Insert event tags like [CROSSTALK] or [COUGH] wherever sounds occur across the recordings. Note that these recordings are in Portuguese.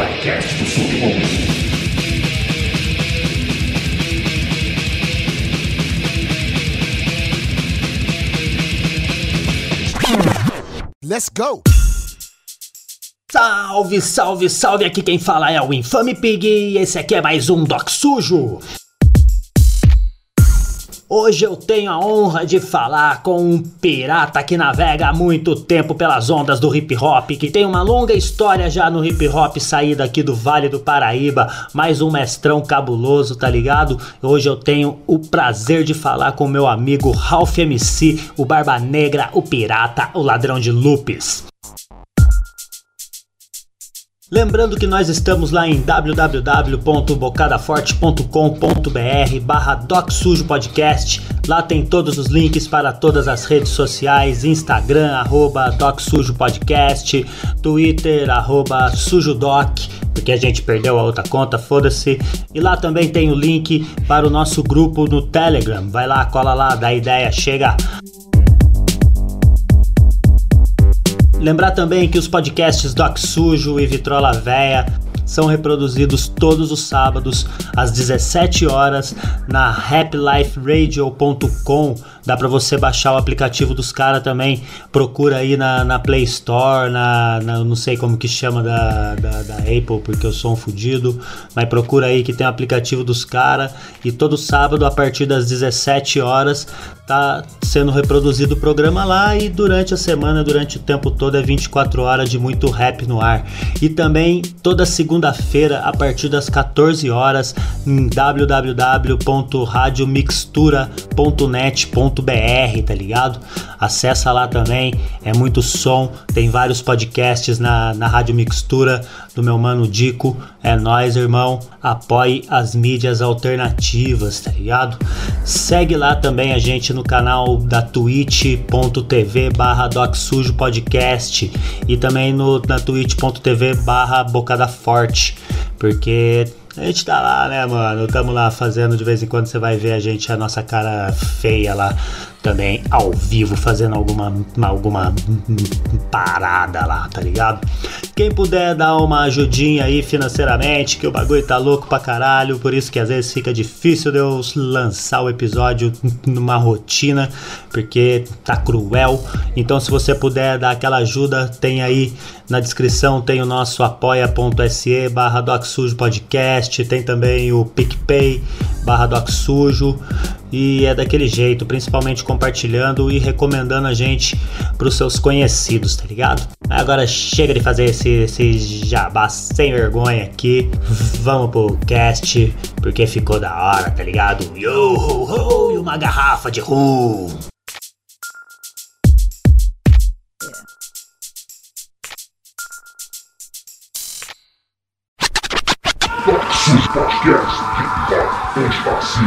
podcast do submundo. Let's go! Salve, salve, salve! Aqui quem fala é o Infame Pig e esse aqui é mais um Doc Sujo. Hoje eu tenho a honra de falar com um pirata que navega há muito tempo pelas ondas do hip hop, que tem uma longa história já no hip hop, saída aqui do Vale do Paraíba, mais um mestrão cabuloso, tá ligado? Hoje eu tenho o prazer de falar com meu amigo Ralph MC, o Barba Negra, o pirata, o ladrão de lupes. Lembrando que nós estamos lá em www.bocadaforte.com.br barra Podcast. Lá tem todos os links para todas as redes sociais, Instagram, arroba Twitter, arroba SujoDoc, porque a gente perdeu a outra conta, foda-se. E lá também tem o link para o nosso grupo no Telegram. Vai lá, cola lá, dá ideia, chega! Lembrar também que os podcasts Doc Sujo e Vitrola Véia são reproduzidos todos os sábados às 17 horas na happyliferadio.com. Dá para você baixar o aplicativo dos caras também. Procura aí na, na Play Store, na, na, não sei como que chama da, da, da, Apple, porque eu sou um fudido. Mas procura aí que tem o aplicativo dos caras. E todo sábado, a partir das 17 horas, tá sendo reproduzido o programa lá. E durante a semana, durante o tempo todo, é 24 horas de muito rap no ar. E também toda segunda-feira, a partir das 14 horas, em www.radiomixtura.net.br br tá ligado? Acessa lá também, é muito som, tem vários podcasts na, na Rádio Mixtura do meu mano Dico. É nós, irmão. Apoie as mídias alternativas, tá ligado? Segue lá também a gente no canal da twitch.tv barra Sujo Podcast e também no, na twitch.tv barra Bocada Forte, porque a gente tá lá, né, mano? Tamo lá fazendo de vez em quando você vai ver a gente, a nossa cara feia lá também ao vivo, fazendo alguma, alguma parada lá, tá ligado? Quem puder dar uma ajudinha aí financeiramente, que o bagulho tá louco pra caralho, por isso que às vezes fica difícil de eu lançar o episódio numa rotina, porque tá cruel. Então, se você puder dar aquela ajuda, tem aí na descrição tem o nosso apoia.se barra Podcast, tem também o PicPay barra Sujo e é daquele jeito, principalmente compartilhando e recomendando a gente para os seus conhecidos, tá ligado? Agora chega de fazer esse, esse jabá sem vergonha aqui, vamos pro cast, porque ficou da hora, tá ligado? Yo, ho, ho, e uma garrafa de rum. Podcast, espacinho.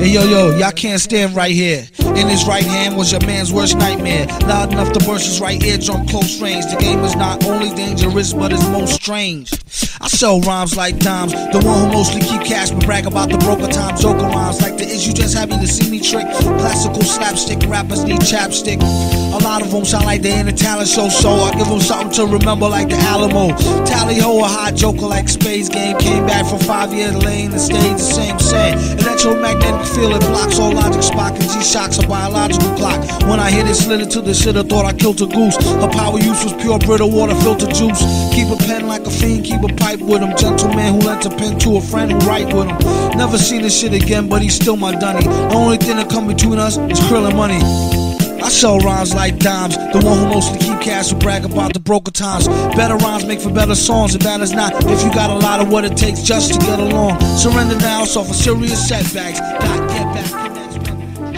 Hey yo yo, y'all can't stand right here. In his right hand was your man's worst nightmare. Loud enough to burst his right eardrum close range. The game is not only dangerous, but it's most strange. I sell rhymes like dimes, the one who mostly keep cash but brag about the broker time. Joker rhymes like the is you just happy to see me trick. Classical slapstick rappers need chapstick. A lot of them sound like they in a talent show, so I give them something to remember like the Alamo. Tally ho, a hot joker like Space Game. Came back from five years lane and stayed the same same. Electromagnetic field, it blocks all logic, Spock and G-Shocks, a biological clock. When I hit it, slid into the shit, I thought I killed a goose. Her power use was pure brittle water, filter juice. Keep a pen like a fiend, keep a pipe with him. Gentleman who lent a pen to a friend who write with him. Never seen this shit again, but he's still my dunny. The only thing that come between us is krill and money. I sell rhymes like dimes. The one who mostly keep cash who brag about the broker times. Better rhymes make for better songs, and bad as not. If you got a lot of what it takes just to get along. Surrender now, so for serious setbacks. Not get back.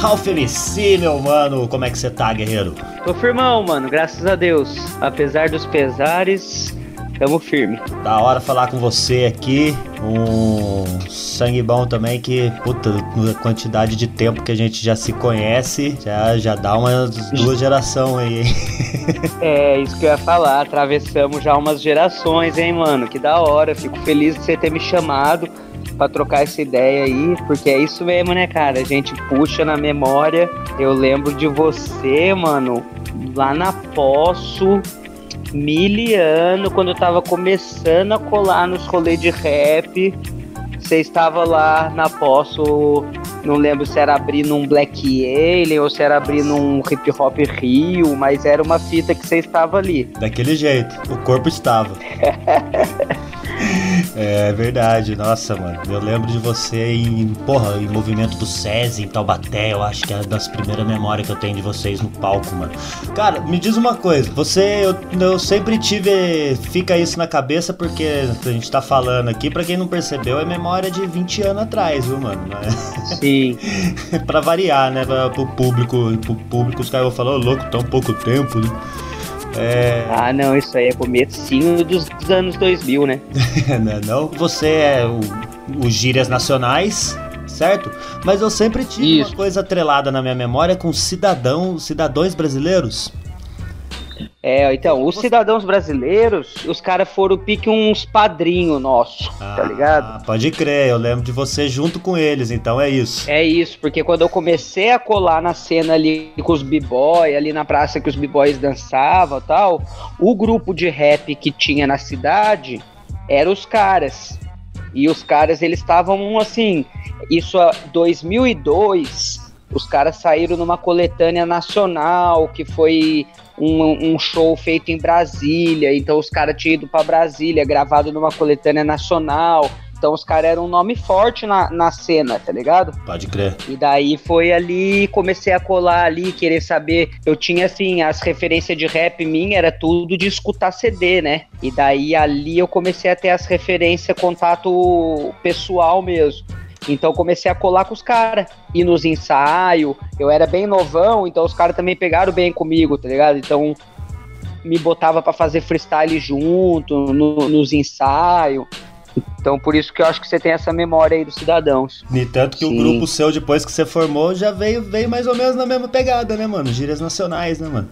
Ralph MC, meu mano, como é que você tá, guerreiro? Tô firmão, mano, graças a Deus. Apesar dos pesares, tamo firme. Da hora falar com você aqui. Um sangue bom também que, puta, a quantidade de tempo que a gente já se conhece, já, já dá umas duas gerações aí, hein? [LAUGHS] É, isso que eu ia falar. Atravessamos já umas gerações, hein, mano? Que da hora. Fico feliz de você ter me chamado pra trocar essa ideia aí, porque é isso mesmo, né, cara? A gente puxa na memória. Eu lembro de você, mano, lá na Poço, miliano, quando eu tava começando a colar nos rolês de rap. Você estava lá na Poço, não lembro se era abrindo um Black Alien ou se era abrindo um Hip Hop Rio, mas era uma fita que você estava ali. Daquele jeito, o corpo estava. [LAUGHS] É verdade, nossa, mano. Eu lembro de você em, porra, em movimento do SESI, em Taubaté. Eu acho que é das primeiras memórias que eu tenho de vocês no palco, mano. Cara, me diz uma coisa. Você, eu, eu sempre tive. Fica isso na cabeça porque a gente tá falando aqui. Pra quem não percebeu, é memória de 20 anos atrás, viu, mano? Sim. [LAUGHS] pra variar, né? Pra, pro público. Pro público, os caras vão falar, ô louco, tão pouco tempo, né? É... Ah, não, isso aí é comecinho dos, dos anos 2000, né? [LAUGHS] não, não, você é o, o Gírias Nacionais, certo? Mas eu sempre tive isso. uma coisa atrelada na minha memória com cidadão, cidadãos brasileiros. É, então, os cidadãos brasileiros, os caras foram pique uns padrinhos nossos, tá ah, tá ligado? Pode crer, eu lembro de você junto com eles, então é isso. É isso, porque quando eu comecei a colar na cena ali com os b-boy, ali na praça que os b-boys dançavam tal, o grupo de rap que tinha na cidade eram os caras. E os caras, eles estavam assim, isso a 2002, os caras saíram numa coletânea nacional que foi um, um, show feito em Brasília, então os caras tinham ido para Brasília, gravado numa coletânea nacional. Então os caras eram um nome forte na, na cena, tá ligado? Pode crer. E daí foi ali, comecei a colar ali, querer saber. Eu tinha assim, as referências de rap minha era tudo de escutar CD, né? E daí ali eu comecei a ter as referências, contato pessoal mesmo. Então comecei a colar com os caras. E nos ensaios, eu era bem novão, então os caras também pegaram bem comigo, tá ligado? Então me botava para fazer freestyle junto, no, nos ensaios. Então, por isso que eu acho que você tem essa memória aí dos cidadãos. E tanto que Sim. o grupo seu, depois que você formou, já veio, veio mais ou menos na mesma pegada, né, mano? Gírias nacionais, né, mano?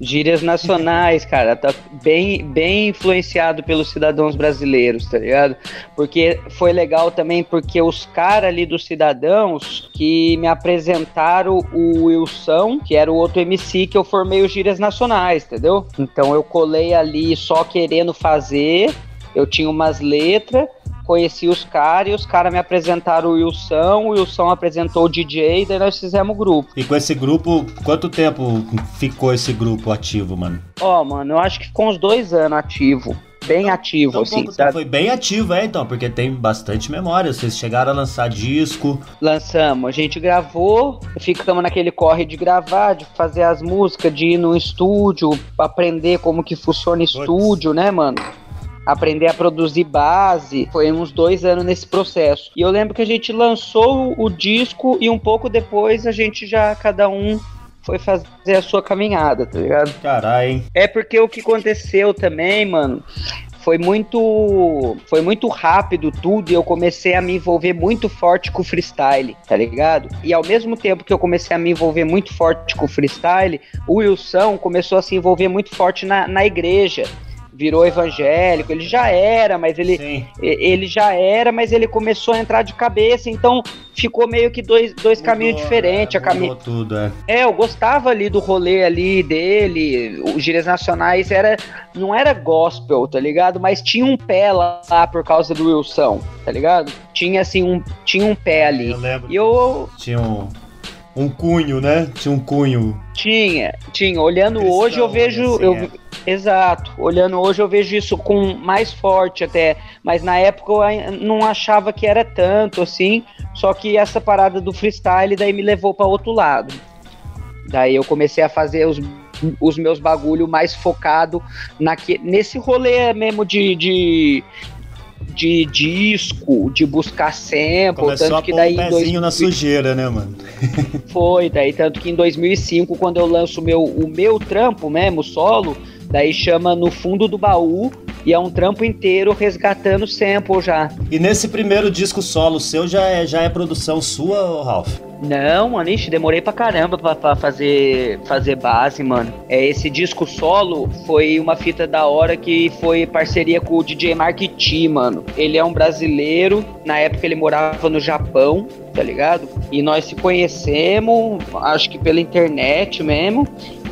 Gírias nacionais, cara, tá bem, bem influenciado pelos cidadãos brasileiros, tá ligado? Porque foi legal também porque os caras ali dos cidadãos que me apresentaram o Wilson, que era o outro MC que eu formei os Gírias Nacionais, entendeu? Então eu colei ali só querendo fazer, eu tinha umas letras conheci os caras e os caras me apresentaram o Wilson, o Wilson apresentou o DJ, daí nós fizemos o grupo. E com esse grupo, quanto tempo ficou esse grupo ativo, mano? Ó, oh, mano, eu acho que ficou uns dois anos ativo bem então, ativo, então, assim, sabe? Foi bem ativo, é, então, porque tem bastante memória. Vocês chegaram a lançar disco. Lançamos, a gente gravou, ficamos naquele corre de gravar, de fazer as músicas, de ir no estúdio, aprender como que funciona estúdio, né, mano? Aprender a produzir base. Foi uns dois anos nesse processo. E eu lembro que a gente lançou o disco e um pouco depois a gente já, cada um foi fazer a sua caminhada, tá ligado? Caralho, hein? É porque o que aconteceu também, mano, foi muito foi muito rápido tudo e eu comecei a me envolver muito forte com o freestyle, tá ligado? E ao mesmo tempo que eu comecei a me envolver muito forte com o freestyle, o Wilson começou a se envolver muito forte na, na igreja virou evangélico, ele já era, mas ele, ele já era, mas ele começou a entrar de cabeça, então ficou meio que dois, dois mudou, caminhos diferentes. É, a cami... tudo, é. é, eu gostava ali do rolê ali dele, os gírias nacionais era, não era gospel, tá ligado? Mas tinha um pé lá, lá por causa do Wilson, tá ligado? Tinha assim, um, tinha um pé ali. Eu lembro. E eu... Tinha um um cunho, né? Tinha um cunho. Tinha, tinha. Olhando Cristão, hoje eu vejo. Assim, eu, é. Exato. Olhando hoje eu vejo isso com mais forte até. Mas na época eu não achava que era tanto assim. Só que essa parada do freestyle daí me levou para outro lado. Daí eu comecei a fazer os, os meus bagulho mais focado naque, nesse rolê mesmo de, de de disco, de buscar sample, Começou tanto que daí um pezinho 2000... na sujeira, né, mano? [LAUGHS] Foi, daí tanto que em 2005, quando eu lanço o meu, o meu trampo mesmo, solo, daí chama No Fundo do Baú, E é um trampo inteiro resgatando sample já. E nesse primeiro disco solo seu já é, já é produção sua, Ralph? Não, mano, ixi, demorei pra caramba pra, pra, fazer, fazer base, mano. É, esse disco solo foi uma fita da hora que foi parceria com o DJ Mark T, mano. Ele é um brasileiro, na época ele morava no Japão, tá ligado? E nós se conhecemos, acho que pela internet mesmo.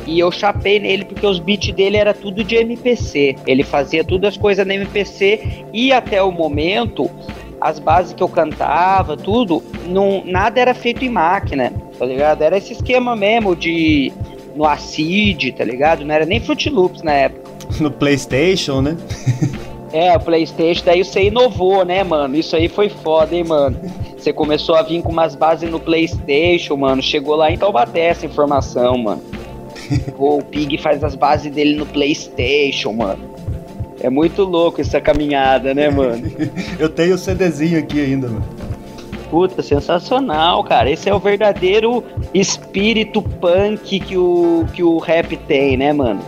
E eu chapei nele porque os beats dele era tudo de MPC. Ele fazia todas as coisas na MPC e até o momento as bases que eu cantava, tudo, não, nada era feito em máquina, tá ligado? Era esse esquema mesmo de no Acid, tá ligado? Não era nem Fruit Loops na época. [LAUGHS] No PlayStation, né? é, o PlayStation, daí você inovou, né, mano? Isso aí foi foda, hein, mano? Você começou a vir com umas bases no PlayStation, mano. Chegou lá em Taubaté essa informação, mano. [LAUGHS] o Pig faz as bases dele no PlayStation, mano. É muito louco essa caminhada, né, mano? [LAUGHS] Eu tenho o CDzinho aqui ainda, mano. Puta, sensacional, cara. Esse é o verdadeiro espírito punk que o, que o rap tem, né, mano?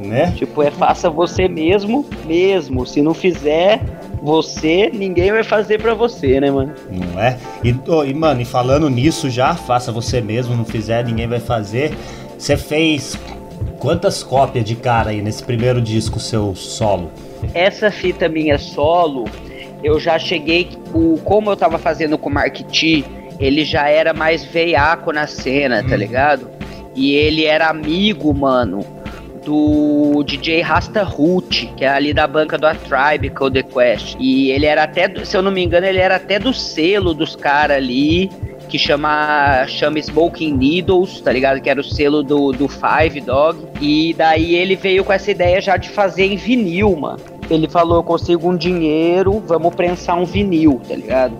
Né? Tipo, é faça você mesmo, mesmo. Se não fizer você, ninguém vai fazer para você, né, mano? Não é? E, oh, e, mano, e falando nisso já, faça você mesmo, não fizer, ninguém vai fazer. Você fez Quantas cópias de cara aí nesse primeiro disco seu solo? Essa fita minha solo, eu já cheguei. O, como eu tava fazendo com o Mark T, ele já era mais veiaco na cena, tá hum. ligado? E ele era amigo, mano, do DJ Rasta Root, que é ali da banca do A Tribe, The Quest. E ele era até, se eu não me engano, ele era até do selo dos caras ali que chama, chama Smoking Needles, tá ligado? Que era o selo do, do Five Dog. E daí ele veio com essa ideia já de fazer em vinil, mano. Ele falou: eu consigo um dinheiro, vamos prensar um vinil, tá ligado?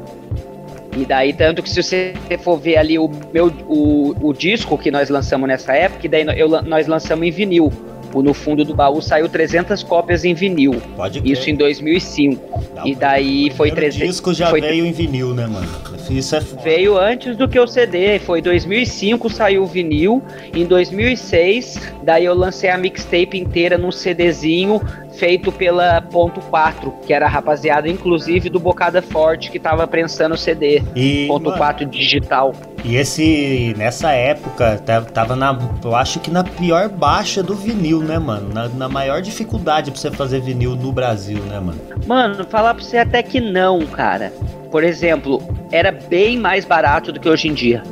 E daí, tanto que se você for ver ali o, meu, o, o disco que nós lançamos nessa época, daí eu, nós lançamos em vinil. O No Fundo do Baú saiu 300 cópias em vinil. Pode Isso em 2005. Dá e daí foi 300. O disco já foi, veio em vinil, né, mano? Isso é foda. Veio antes do que o CD. Foi 2005 saiu o vinil. Em 2006, daí eu lancei a mixtape inteira num CDzinho feito pela Ponto 4, que era a rapaziada, inclusive, do Bocada Forte, que tava prensando o CD. E, Ponto mano, 4 digital. E esse, nessa época, tava na, eu acho que na pior baixa do vinil, né, mano? Na, na maior dificuldade pra você fazer vinil no Brasil, né, mano? Mano, falar pra você até que não, cara. Por exemplo, era bem mais barato do que hoje em dia.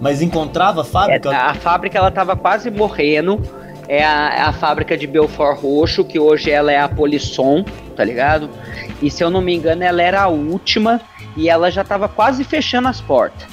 Mas encontrava a fábrica? É, a fábrica ela tava quase morrendo é a, é a fábrica de Belfort Roxo, que hoje ela é a Polisson, tá ligado? E se eu não me engano, ela era a última e ela já tava quase fechando as portas.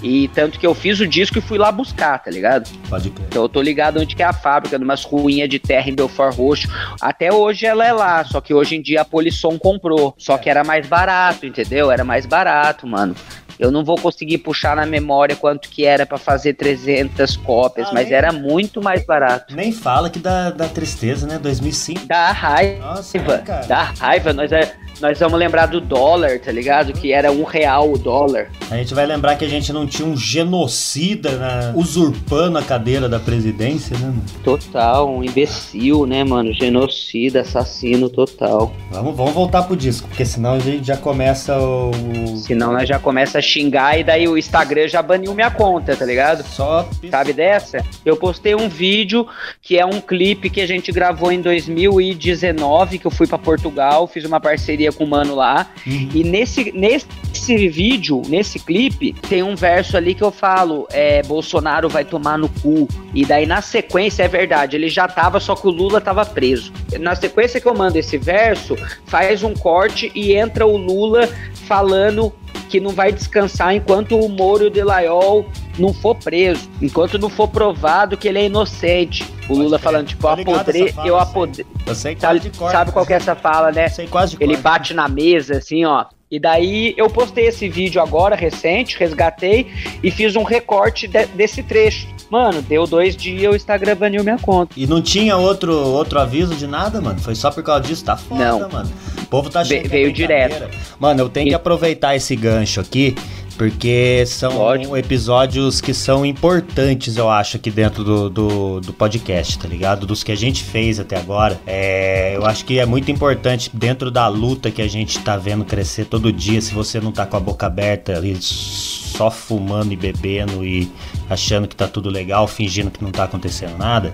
E tanto que eu fiz o disco e fui lá buscar, tá ligado? Pode crer. Então eu tô ligado onde que é a fábrica, numas ruínas de terra em Belfort Roxo. Até hoje ela é lá, só que hoje em dia a Polisson comprou. Só que era mais barato, entendeu? Era mais barato, mano. Eu não vou conseguir puxar na memória quanto que era para fazer 300 cópias, ah, mas nem, era muito mais barato. Nem fala que dá, dá tristeza, né? 2005. Dá raiva. Nossa, é, dá raiva. Nós, é, nós vamos lembrar do dólar, tá ligado? Que era um real o dólar. A gente vai lembrar que a gente não tinha um genocida né? usurpando a cadeira da presidência, né? Mano? Total, um imbecil, né, mano? Genocida, assassino total. Vamos, vamos voltar pro disco, porque senão a gente já começa o. Senão nós já começa a xingar e daí o Instagram já baniu minha conta, tá ligado? Só. Sabe dessa? Eu postei um vídeo que é um clipe que a gente gravou em 2019, que eu fui para Portugal, fiz uma parceria parceria com o mano lá. Uhum. E nesse, nesse vídeo, nesse clipe, tem um verso ali que eu falo: é, Bolsonaro vai tomar no cu. E daí na sequência, é verdade, ele já tava, só que o Lula tava preso. Na sequência que eu mando esse verso, faz um corte e entra o Lula falando que não vai descansar enquanto o Moro de Laiol não for preso, enquanto não for provado que ele é inocente. O Lula falando, tipo, eu apodrei, eu apodrei. Eu sei sabe, de cor, sabe qual que é essa fala, né? Sei quase de Ele bate na mesa, assim, ó. E daí eu postei esse vídeo agora, recente, resgatei e fiz um recorte de, desse trecho. Mano, deu dois dias o Instagram baniu minha conta. E não tinha outro, outro aviso de nada, mano? Foi só por causa disso? Tá foda, não. mano. O povo tá cheio Veio direto. Mano, eu tenho e... que aproveitar esse gancho aqui Porque são Lógico. episódios que são importantes, eu acho, aqui dentro do, do, do podcast, tá ligado? Dos que a gente fez até agora. É, eu acho que é muito importante dentro da luta que a gente tá vendo crescer todo dia. Se você não tá com a boca aberta ali, só fumando e bebendo e achando que tá tudo legal, fingindo que não tá acontecendo nada,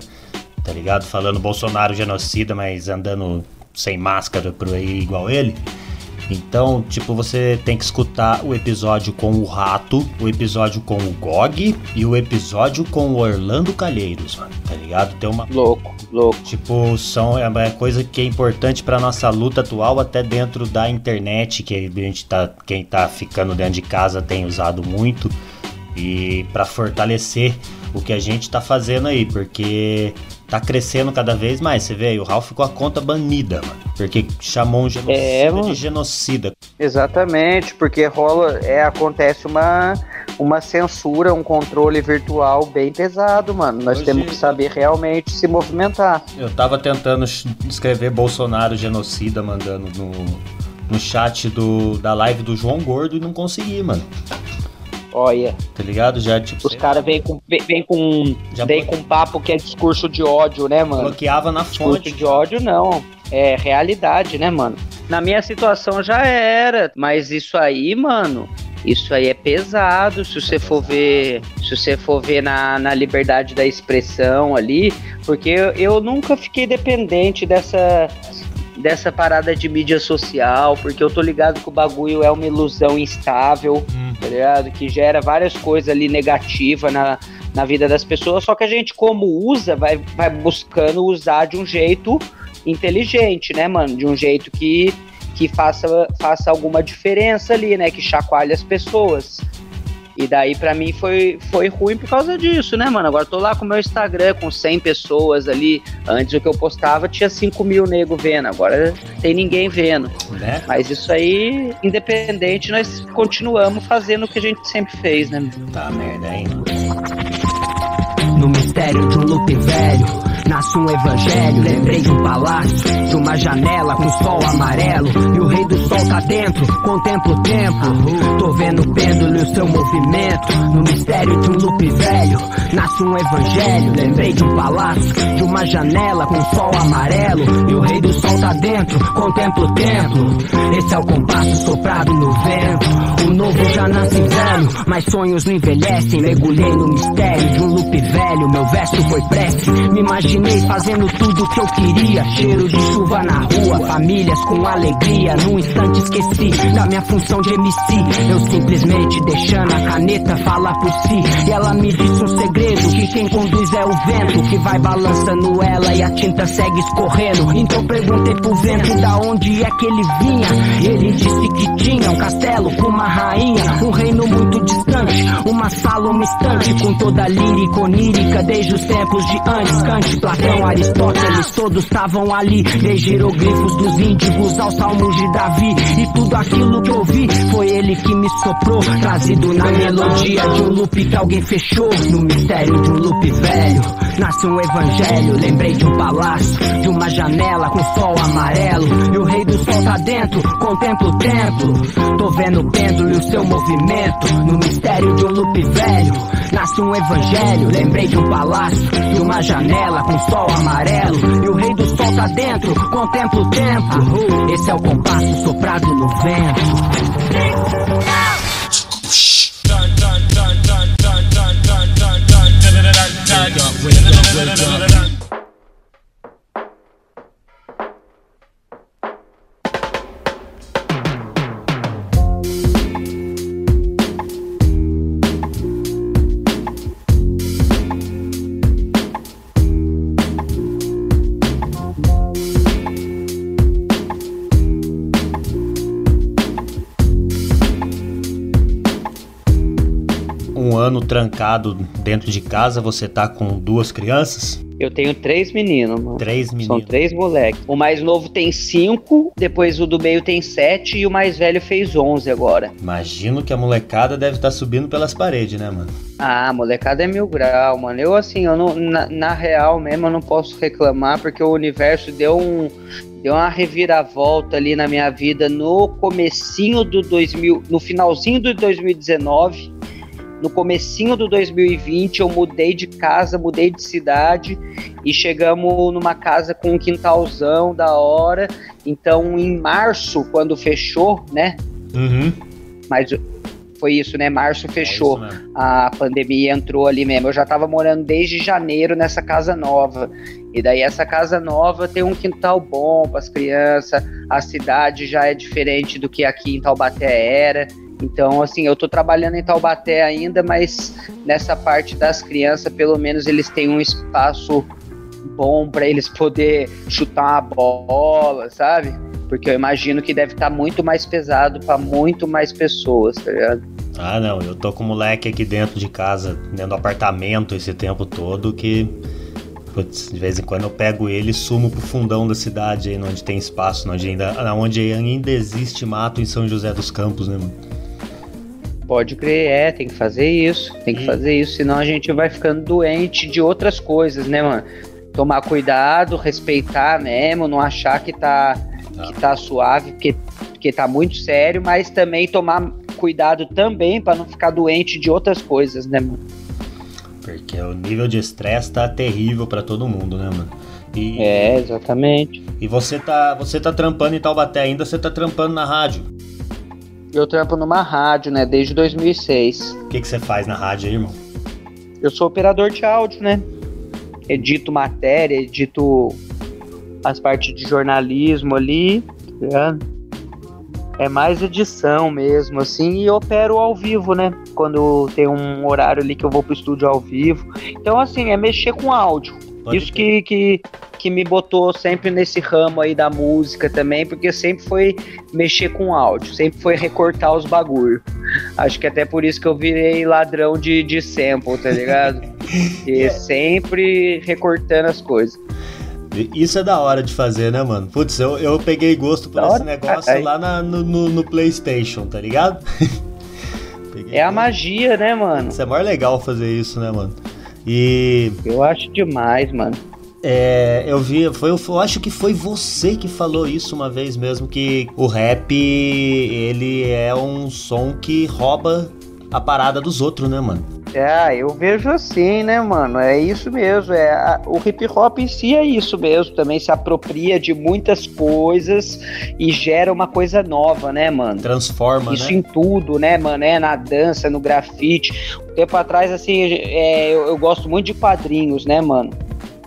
tá ligado? Falando Bolsonaro genocida, mas andando sem máscara por aí igual ele. Então, tipo, você tem que escutar o episódio com o Rato, o episódio com o Gog e o episódio com o Orlando Calheiros, mano, tá ligado? Tem uma. Louco, louco. Tipo, são, é uma coisa que é importante pra nossa luta atual, até dentro da internet, que a gente tá. Quem tá ficando dentro de casa tem usado muito. E pra fortalecer o que a gente tá fazendo aí, porque tá crescendo cada vez mais. Você vê aí, o Ralph com a conta banida, mano. Porque chamou um genocida É, de genocida. Exatamente, porque rola, é, acontece uma, uma censura, um controle virtual bem pesado, mano. Nós Hoje- temos que saber realmente se movimentar. Eu tava tentando escrever Bolsonaro genocida, mandando no, no chat do, da live do João Gordo e não consegui, mano. Olha, Tá ligado? Já, tipo, os caras vêm com, vem, com, Já vem com papo que é discurso de ódio, né, mano? bloqueava na Discurso fonte. de ódio não, é realidade, né, mano? Na minha situação já era, mas isso aí, mano, isso aí é pesado se você for ver, se você for ver na, na liberdade da expressão ali, porque eu, eu nunca fiquei dependente dessa dessa parada de mídia social, porque eu tô ligado que o bagulho é uma ilusão instável, Hum. tá ligado? Que gera várias coisas ali negativas na, na vida das pessoas, só que a gente, como usa, vai, vai buscando usar de um jeito inteligente, né, mano? De um jeito que, que faça, faça alguma diferença ali, né? Que chacoalhe as pessoas. E daí, pra mim, foi, foi ruim por causa disso, né, mano? Agora tô lá com o meu Instagram com 100 pessoas ali. Antes o que eu postava tinha 5 mil nego vendo, agora tem ninguém vendo. Né? Mas isso aí, independente, nós continuamos fazendo o que a gente sempre fez, né? Tá merda, hein? No mistério de um loop velho, nasce um evangelho. Lembrei de um palácio, de uma janela com sol amarelo. E o rei do sol tá dentro, contempla o tempo. Tô vendo o pêndulo e o seu movimento. No mistério de um loop velho, nasce um evangelho. Lembrei de um palácio, de uma janela com sol amarelo. E o rei do sol tá dentro, contempla o templo. Esse é o compasso soprado no vento. O novo já nasce velho, mas sonhos não envelhecem. Mergulhei no mistério de um loop velho. Meu verso foi prece. Me fazendo tudo que eu queria. Cheiro de chuva na rua, famílias com alegria. Num instante esqueci da minha função de MC. Eu simplesmente deixando a caneta falar por si. E ela me disse um segredo: que quem conduz é o vento. Que vai balançando ela e a tinta segue escorrendo. Então perguntei pro vento da onde é que ele vinha. Ele disse que tinha um castelo com uma rainha. Um reino muito distante, uma sala, uma estante. Com toda lírica onírica desde os tempos de antes. Kant, Platão, Aristóteles, todos estavam ali. Desde hieroglifos dos índigos aos salmos de Davi. E tudo aquilo que eu vi foi ele que me soprou. Trazido na melodia de um loop que alguém fechou. No mistério de um loop velho, nasce um evangelho. Lembrei de um palácio, de uma janela com sol amarelo. E o rei do sol tá dentro, contempla o templo. Tô vendo o pêndulo e o seu movimento. No mistério de um loop velho, nasce um evangelho. Lembrei de um palácio, de uma janela com sol amarelo. E o rei do sol tá dentro, contempla o templo. Esse é o compasso soprado no vento. wake up, wake up. Um ano trancado dentro de casa, você tá com duas crianças. Eu tenho três meninos, mano. Três São meninos. três moleques. O mais novo tem cinco, depois o do meio tem sete e o mais velho fez onze agora. Imagino que a molecada deve estar subindo pelas paredes, né, mano? Ah, molecada é mil grau, mano. Eu, assim, eu não, na, na real mesmo, eu não posso reclamar porque o universo deu um. Deu uma reviravolta ali na minha vida no comecinho do 2000, no finalzinho do 2019, no comecinho do 2020 eu mudei de casa, mudei de cidade e chegamos numa casa com um quintalzão da hora. Então, em março, quando fechou, né? Uhum. Mas foi isso, né? Março fechou É isso mesmo. a pandemia entrou ali mesmo. Eu já tava morando desde janeiro nessa casa nova. E daí essa casa nova tem um quintal bom para as crianças. A cidade já é diferente do que aqui em Taubaté era. Então, assim, eu tô trabalhando em Taubaté ainda, mas nessa parte das crianças, pelo menos eles têm um espaço bom para eles poder chutar uma bola, sabe? Porque eu imagino que deve estar muito mais pesado para muito mais pessoas, tá ligado? Ah, não, eu tô com o moleque aqui dentro de casa, dentro do apartamento esse tempo todo que. Putz, de vez em quando eu pego ele e sumo pro fundão da cidade aí, onde tem espaço, onde ainda, onde ainda existe mato em São José dos Campos, né, mano? Pode crer, é, tem que fazer isso, tem que Hum. fazer isso, senão a gente vai ficando doente de outras coisas, né, mano? Tomar cuidado, respeitar mesmo, não achar que tá, que tá suave, porque, porque tá muito sério, mas também tomar cuidado também para não ficar doente de outras coisas, né, mano? Porque o nível de estresse tá terrível pra todo mundo, né, mano? E, É, exatamente. e você tá, você tá trampando em Taubaté ainda, você tá trampando na rádio. Eu trampo numa rádio, né, desde 2006. O que que você faz na rádio aí, irmão? Eu sou operador de áudio, né? Edito matéria, edito as partes de jornalismo ali, ligado? É mais edição mesmo, assim, e opero ao vivo, né? Quando tem um horário ali que eu vou pro estúdio ao vivo. Então, assim, é mexer com áudio. Pode Isso que, que, que me botou sempre nesse ramo aí da música também, porque sempre foi mexer com áudio, sempre foi recortar os bagulho. Acho que até por isso que eu virei ladrão de, de sample, tá ligado? [LAUGHS] E sempre recortando as coisas. Isso é da hora de fazer, né, mano? Putz, eu, eu peguei gosto por Da esse hora? negócio Aí. lá na- no, no- no PlayStation, tá ligado? [LAUGHS] Peguei É a magia, né, mano? Isso é mais legal fazer isso, né, mano? E Eu acho demais, mano. é, eu vi, foi, eu acho que foi você que falou isso uma vez mesmo, que o rap, ele é um som que rouba a parada dos outros, né, mano? É, eu vejo assim, né, mano? É isso mesmo. É, a- o hip hop em si é isso mesmo. Também se apropria de muitas coisas e gera uma coisa nova, né, mano? Transforma, Isso né? em tudo, né, mano? É na dança, no grafite. Um tempo atrás, assim, é, eu, eu gosto muito de quadrinhos, né, mano?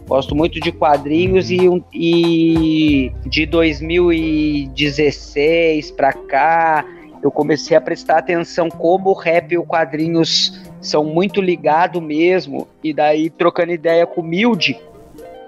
Gosto muito de quadrinhos e, um- e de 2016 pra cá, eu comecei a prestar atenção como o rap e o quadrinhos são muito ligados mesmo. E daí, trocando ideia com o Milde,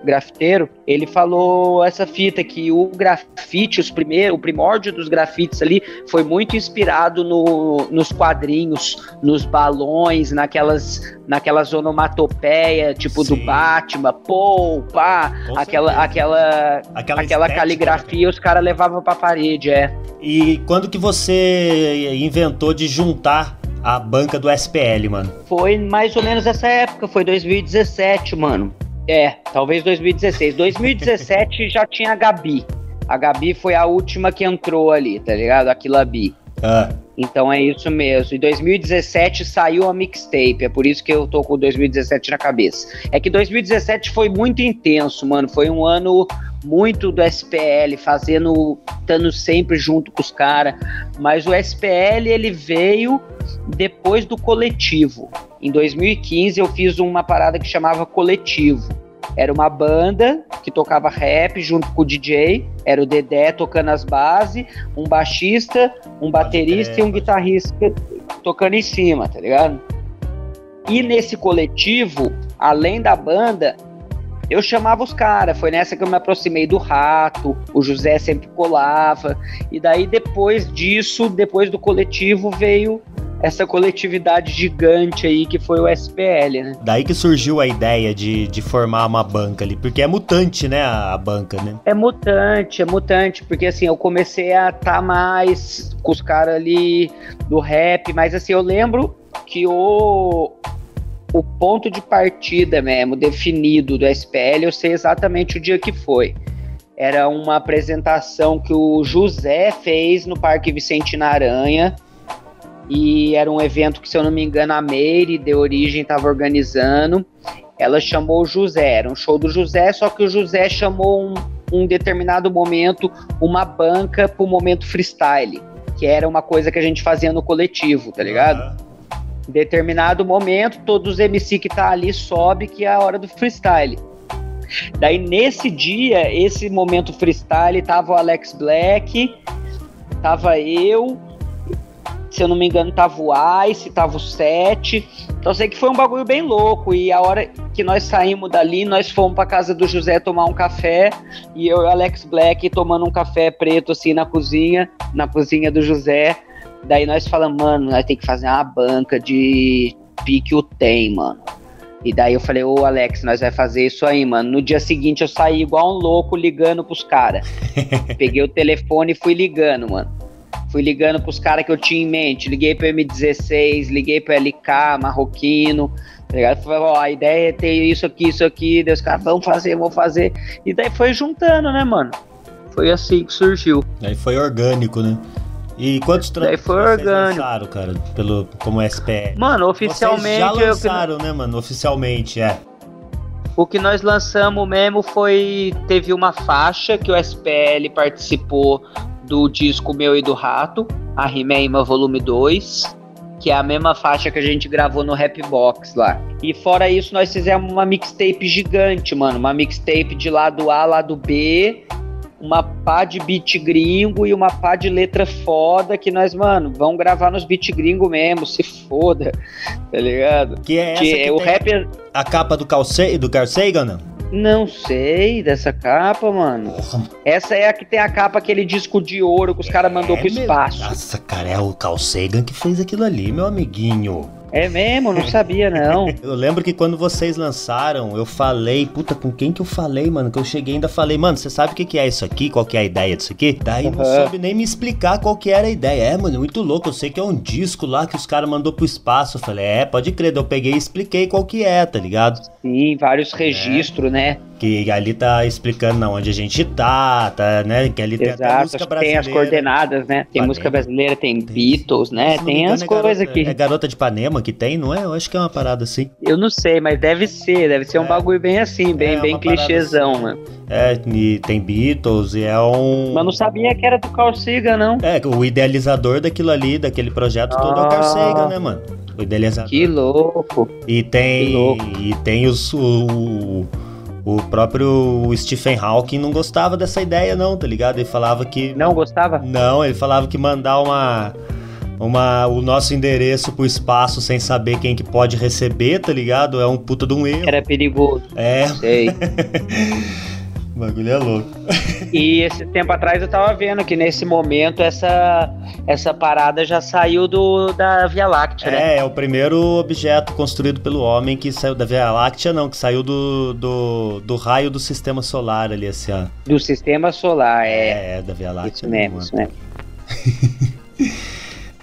grafiteiro, ele falou essa fita que o grafite, os primeiros, o primórdio dos grafites ali foi muito inspirado no, nos quadrinhos, nos balões, naquelas, naquelas onomatopeia, tipo do Sim. Batman, pô, pá, Com aquela, certeza. aquela, Aquela, aquela estética, né, caligrafia os caras levavam pra parede, é. E quando que você inventou de juntar a banca do SPL, mano? Foi mais ou menos essa época, foi 2017, mano. É, talvez 2016. 2017 [LAUGHS] já tinha a Gabi. A Gabi foi a última que entrou ali, tá ligado? A Kilabi. Ah, Então é isso mesmo. Em 2017 saiu a mixtape, é por isso que eu tô com 2017 na cabeça. É que 2017 foi muito intenso, mano. Foi um ano muito do SPL, fazendo, estando sempre junto com os caras. Mas o SPL ele veio depois do coletivo. Em 2015 eu fiz uma parada que chamava Coletivo. Era uma banda que tocava rap junto com o DJ. Era o Dedé tocando as bases, um baixista, um baterista crer, e um guitarrista tocando em cima, tá ligado? E nesse coletivo, além da banda, eu chamava os caras. Foi nessa que eu me aproximei do Rato, o José sempre colava. E daí, depois disso, depois do coletivo, veio essa coletividade gigante aí que foi o SPL, né? Daí que surgiu a ideia de, de formar uma banca ali, porque é mutante, né, a, a banca, né? É mutante, é mutante, porque assim, eu comecei a estar tá mais com os caras ali do rap, mas assim, eu lembro que o, o ponto de partida mesmo, definido do SPL, eu sei exatamente o dia que foi. Era uma apresentação que o José fez no Parque Vicente Aranha. E era um evento que, se eu não me engano, a Meire de origem estava organizando. Ela chamou o José, era um show do José, só que o José chamou um, um determinado momento uma banca para o momento freestyle, que era uma coisa que a gente fazia no coletivo, tá ligado? Uhum. Em determinado momento, todos os MC que tá ali sobe que é a hora do freestyle. Daí nesse dia, esse momento freestyle, tava o Alex Black, tava eu, se eu não me engano, tava o Ice, tava o Sete. Então eu sei que foi um bagulho bem louco. E a hora que nós saímos dali, nós fomos pra casa do José tomar um café. E eu e o Alex Black tomando um café preto assim na cozinha, na cozinha do José. Daí nós falamos, mano, nós tem que fazer uma banca de pique o tem, mano. E daí eu falei, ô Alex, nós vai fazer isso aí, mano. No dia seguinte eu saí igual um louco ligando pros caras. [LAUGHS] Peguei o telefone e fui ligando, mano. Fui ligando pros caras que eu tinha em mente. Liguei pro M16, liguei pro LK, Marroquino. Tá ligado? Falei, ó, a ideia é ter isso aqui, isso aqui. Daí os caras, vamos fazer, vamos fazer. E daí foi juntando, né, mano? Foi assim que surgiu. Aí foi orgânico, né? E quantos trampos foi vocês orgânico. lançaram, cara, pelo, como SPL? Mano, oficialmente... Vocês já lançaram, eu... né, mano? Oficialmente, é. O que nós lançamos mesmo foi... Teve uma faixa que o SPL participou do disco meu e do Rato, a He-Man Volume 2, que é a mesma faixa que a gente gravou no Rap Box lá. E fora isso, nós fizemos uma mixtape gigante, mano. Uma mixtape de lado A, lado B uma pá de beat gringo e uma pá de letra foda que nós, mano, vamos gravar nos beat gringo mesmo, se foda, [LAUGHS] tá ligado? Que é essa que, que o rap a capa do Carl, do Carl Sagan, não? Não sei dessa capa, mano. Porra. Essa é a que tem a capa, aquele disco de ouro que os é, caras mandou pro espaço. Nossa, cara, é o Carl Sagan que fez aquilo ali, meu amiguinho. É mesmo? Não sabia, não. [LAUGHS] eu lembro que quando vocês lançaram, eu falei, puta, com quem que eu falei, mano? Que eu cheguei e ainda falei, mano, você sabe o que, que é isso aqui? Qual que é a ideia disso aqui? Daí uhum. não soube nem me explicar qual que era a ideia. É, mano, muito louco. Eu sei que é um disco lá que os caras mandou pro espaço. Eu falei, é, pode crer. Daí eu peguei e expliquei qual que é, tá ligado? Sim, vários registros, é. né? Que ali tá explicando onde a gente tá, tá, né? Que ali Exato, tem a música brasileira. Tem as coordenadas, né? Tem música brasileira, tem, tem Beatles, né? Tem as é coisas aqui. É Garota de Panema que tem, não é? Eu acho que é uma parada assim. Eu não sei, mas deve ser, deve ser é. um bagulho bem assim, bem, é bem clichêzão, assim. mano. É, e tem Beatles e é um. Mas não sabia que era do Carl Sagan, não. É, o idealizador daquilo ali, daquele projeto ah. todo é o Carl Sagan, né, mano? O idealizador. Que louco. E tem. Louco. E tem os. O, o próprio Stephen Hawking não gostava dessa ideia, não, tá ligado? Ele falava que. Não gostava? Não, ele falava que mandar uma. Uma, o nosso endereço pro espaço sem saber quem que pode receber, tá ligado? É um puta de um erro. Era perigoso. É. Sei. [LAUGHS] O bagulho é louco. E esse tempo atrás eu tava vendo que nesse momento essa, essa parada já saiu do, da Via Láctea, né? É, é o primeiro objeto construído pelo homem que saiu da Via Láctea, não, que saiu do, do, do raio do sistema solar ali, assim, ó. Do sistema solar, é. É, da Via Láctea. Isso mesmo, isso mesmo. [LAUGHS]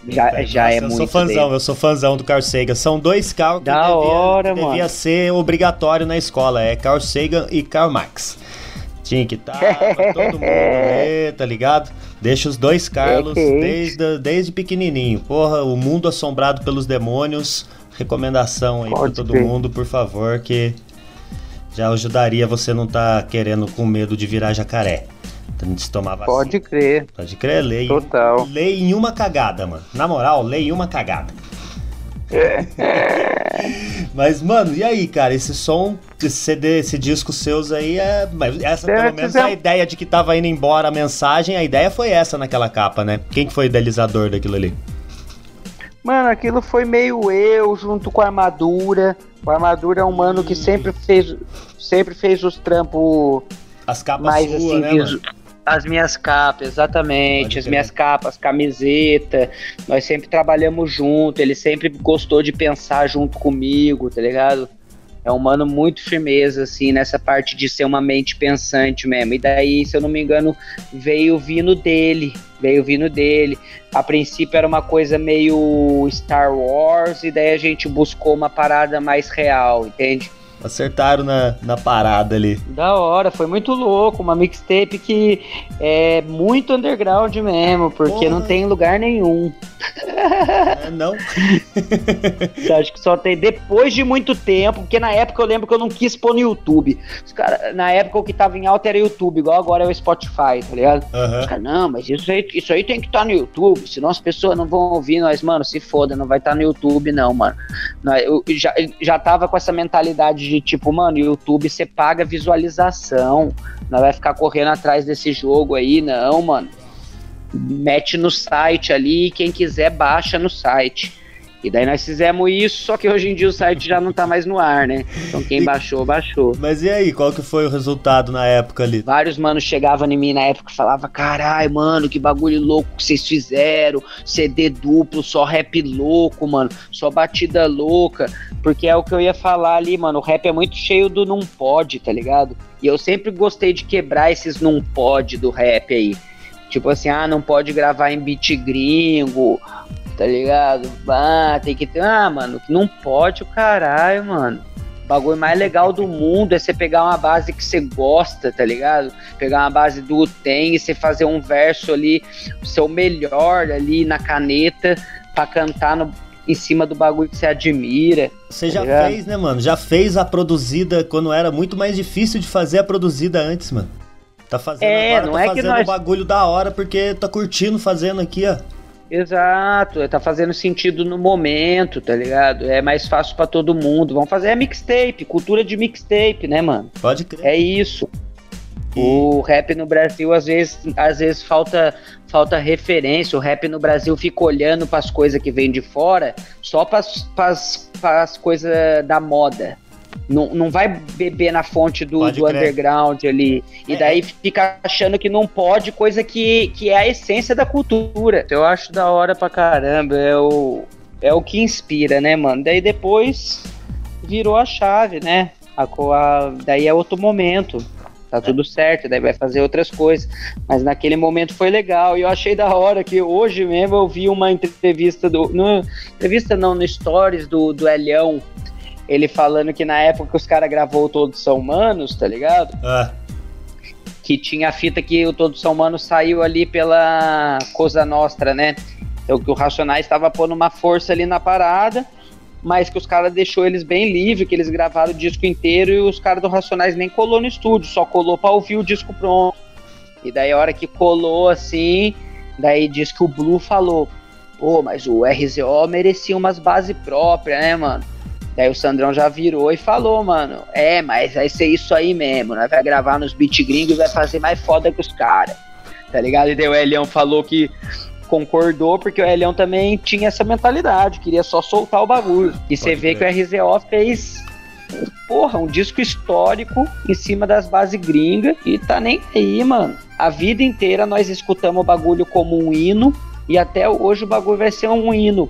Já, já é eu muito. Eu sou fãzão, dele. eu sou fãzão do Carl Sagan. São dois carros que da devia, hora, devia mano. ser obrigatório na escola. É Carl Sagan e Karl Marx. Que tá, todo mundo ler, tá ligado? Deixa os dois Carlos é desde, desde pequenininho. Porra, o mundo assombrado pelos demônios. Recomendação aí Pode pra todo mundo, por favor, que já ajudaria você não tá querendo com medo de virar jacaré. Antes de tomar vacina. Pode crer. Pode crer, lei. Total. Lei em uma cagada, mano. Na moral, lei em uma cagada. [LAUGHS] Mas, mano, e aí, cara? Esse som, esse CD, esse disco seus aí é. Essa, pelo menos, a ideia de que tava indo embora a mensagem, a ideia foi essa naquela capa, né? Quem que foi o idealizador daquilo ali? Mano, aquilo foi meio eu, junto com a armadura. O armadura é um mano que sempre fez, sempre fez os trampos As capas mais suas, assim, né, visu... As minhas capas, exatamente. As minhas capas, camiseta. Nós sempre trabalhamos junto. Ele sempre gostou de pensar junto comigo, tá ligado? É um mano muito firmeza, assim, nessa parte de ser uma mente pensante mesmo. E daí, se eu não me engano, veio vindo dele. Veio vindo dele. A princípio era uma coisa meio Star Wars, e daí a gente buscou uma parada mais real, entende? Acertaram na, na parada ali. Da hora, foi muito louco. Uma mixtape que é muito underground mesmo, porque Porra. não tem lugar nenhum. É, não? [LAUGHS] Acho que só tem depois de muito tempo, porque na época eu lembro que eu não quis pôr no YouTube. Os cara, na época o que tava em alta era YouTube, igual agora é o Spotify, tá ligado? Os Aham. caras, não, mas isso aí, isso aí tem que estar no YouTube, senão as pessoas não vão ouvir nós, mano, se foda, não vai estar no YouTube não, mano. Eu já, já tava com essa mentalidade de tipo, mano, YouTube você paga visualização, não vai ficar correndo atrás desse jogo aí, não, mano. Mete no site ali, quem quiser baixa no site. E daí nós fizemos isso, só que hoje em dia o site já não tá mais no ar, né? Então quem baixou, baixou. Mas e aí, qual que foi o resultado na época ali? Vários manos chegavam em mim na época e falavam: Carai, mano, que bagulho louco que vocês fizeram. CD duplo, só rap louco, mano. Só batida louca. Porque é o que eu ia falar ali, mano. O rap é muito cheio do não pode, tá ligado? E eu sempre gostei de quebrar esses não pode do rap aí. Tipo assim, ah, não pode gravar em beat gringo, tá ligado? Ah, tem que ter. Ah, mano, não pode o caralho, mano. O bagulho mais legal do mundo é você pegar uma base que você gosta, tá ligado? Pegar uma base do Tem e você fazer um verso ali, o seu melhor ali na caneta, pra cantar no, em cima do bagulho que você admira. Você já Tá ligado? fez, né, mano? Já fez a produzida quando era muito mais difícil de fazer a produzida antes, mano. Tá fazendo É, agora, não tá é que fazendo nós- um bagulho da hora porque tá curtindo fazendo aqui, ó. Exato, tá fazendo sentido no momento, tá ligado? É mais fácil pra todo mundo. Vamos fazer a mixtape, cultura de mixtape, né, mano? Pode crer. É isso. E- O rap no Brasil às vezes, às vezes falta falta referência. O rap no Brasil fica olhando para as coisas que vêm de fora, só para as coisas da moda. Não, não vai beber na fonte do, do underground ali. E É. daí fica achando que não pode, coisa que, que é a essência da cultura. Eu acho da hora pra caramba. É o, é o que inspira, né, mano? Daí depois virou a chave, né? A, a- daí é outro momento. Tá tudo certo, daí vai fazer outras coisas. Mas naquele momento foi legal. E eu achei da hora que hoje mesmo eu vi uma entrevista do. No, entrevista não, no Stories do, do Elhão. Ele falando que na época que os caras gravou o Todos São Humanos, tá ligado? Ah, que tinha a fita que o Todos São Humanos saiu ali pela Cosa Nostra, né? Então que o Racionais estava pondo uma força ali na parada, mas que os caras deixou eles bem livre, que eles gravaram o disco inteiro e os caras do Racionais nem colou no estúdio, só colou pra ouvir o disco pronto. E daí a hora que colou assim, daí diz que o Blue falou: "Pô, mas o RZO merecia umas bases próprias, né, mano?" Daí o Sandrão já virou e falou, mano, é, mas vai ser isso aí mesmo, nós vai gravar nos beat gringos e vai fazer mais foda que os caras, tá ligado? E daí o Elião falou que concordou, porque o Elião também tinha essa mentalidade, queria só soltar o bagulho. E você vê que o RZO fez, porra, um disco histórico em cima das bases gringas e tá nem aí, mano. A vida inteira nós escutamos o bagulho como um hino e até hoje o bagulho vai ser um hino.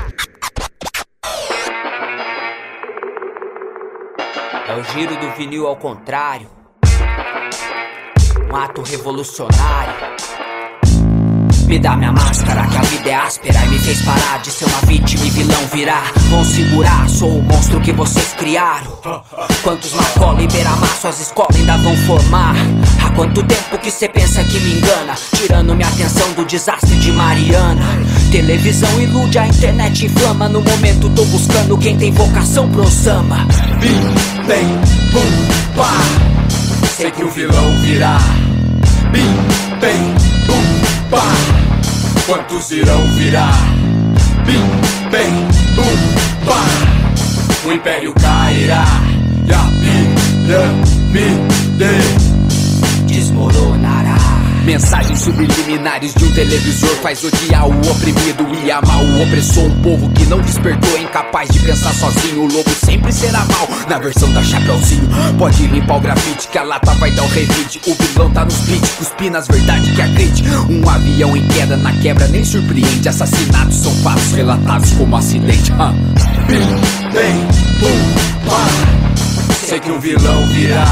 É o giro do vinil ao contrário. Um ato revolucionário. Me dá minha máscara, que a vida é áspera e me fez parar de ser uma vítima e vilão virar. Vão segurar, sou o monstro que vocês criaram. Quantos Marcola e Beira-Mar suas escolas ainda vão formar? Há quanto tempo que cê pensa que me engana? Tirando minha atenção do desastre de Mariana. Televisão ilude, a internet inflama. No momento tô buscando quem tem vocação pro samba. Bim, bem, bum, pá. Sei que o vilão virá. Bim, bem, bum, pá. Quantos irão virar? Bim, bem, bum, pá. O império cairá e a pirâmide desmoronará. Mensagens subliminares de um televisor faz odiar o oprimido e amar o opressor. Um povo que não despertou, incapaz de pensar sozinho. O lobo sempre será mal, na versão da Chapeuzinho. Pode limpar o grafite, que a lata vai dar o revide. O vilão tá nos beat, cuspi nas verdades que acredite. Um avião em queda na quebra nem surpreende. Assassinatos são fatos relatados como acidente. Bim, bem, bum, pá. Sei que um vilão virá.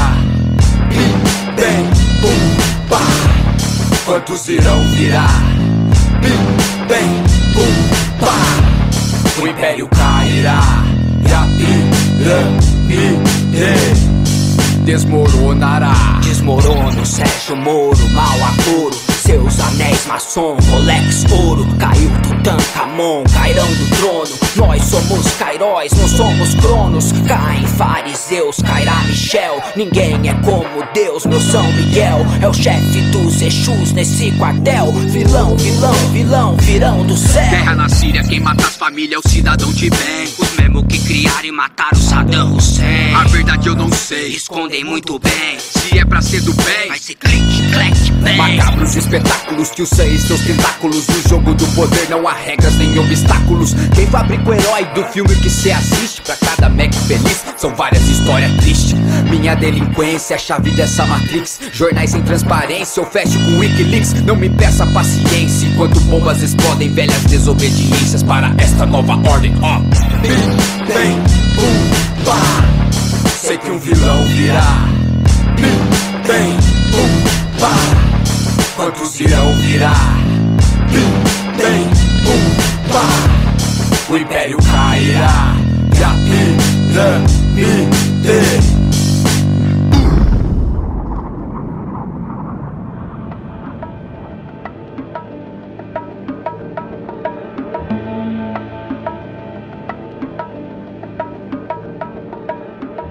Bim, bem, bum, pá. Quantos irão virar? Bim, bem, bum, pá. O império cairá e a pirâmide desmoronará. Desmorono, Sérgio Moro, mal apuro. Seus anéis maçom, Rolex ouro Caiu Tutankhamon, cairão do trono. Nós somos Cairóis, não somos Cronos. Caem fariseus, cairá Michel. Ninguém é como Deus, meu São Miguel. É o chefe dos Exus nesse quartel. Vilão, vilão, vilão, virão do céu. Guerra na Síria, quem mata as famílias é o cidadão de bem. Os mesmos que criaram e mataram Saddam Hussein. A verdade eu não sei, escondem muito bem. Se é pra ser do bem, vai ser clique, clack, bang Macabros espetáculos que usam seus tentáculos. No jogo do poder não há regras nem obstáculos. Quem fabrica o herói do filme que cê assiste? Pra cada Mac feliz são várias histórias tristes. Minha delinquência é a chave dessa Matrix. Jornais sem transparência, eu fecho com Wikileaks. Não me peça paciência enquanto bombas explodem Velhas desobediências para esta nova ordem. Ó, oh. bim, bem, bum, pá Sei que um vilão virá. Bim, bem, bum, pá Quantos irão virar? Bim, bem, bum, pá O império cairá. E a pirâmide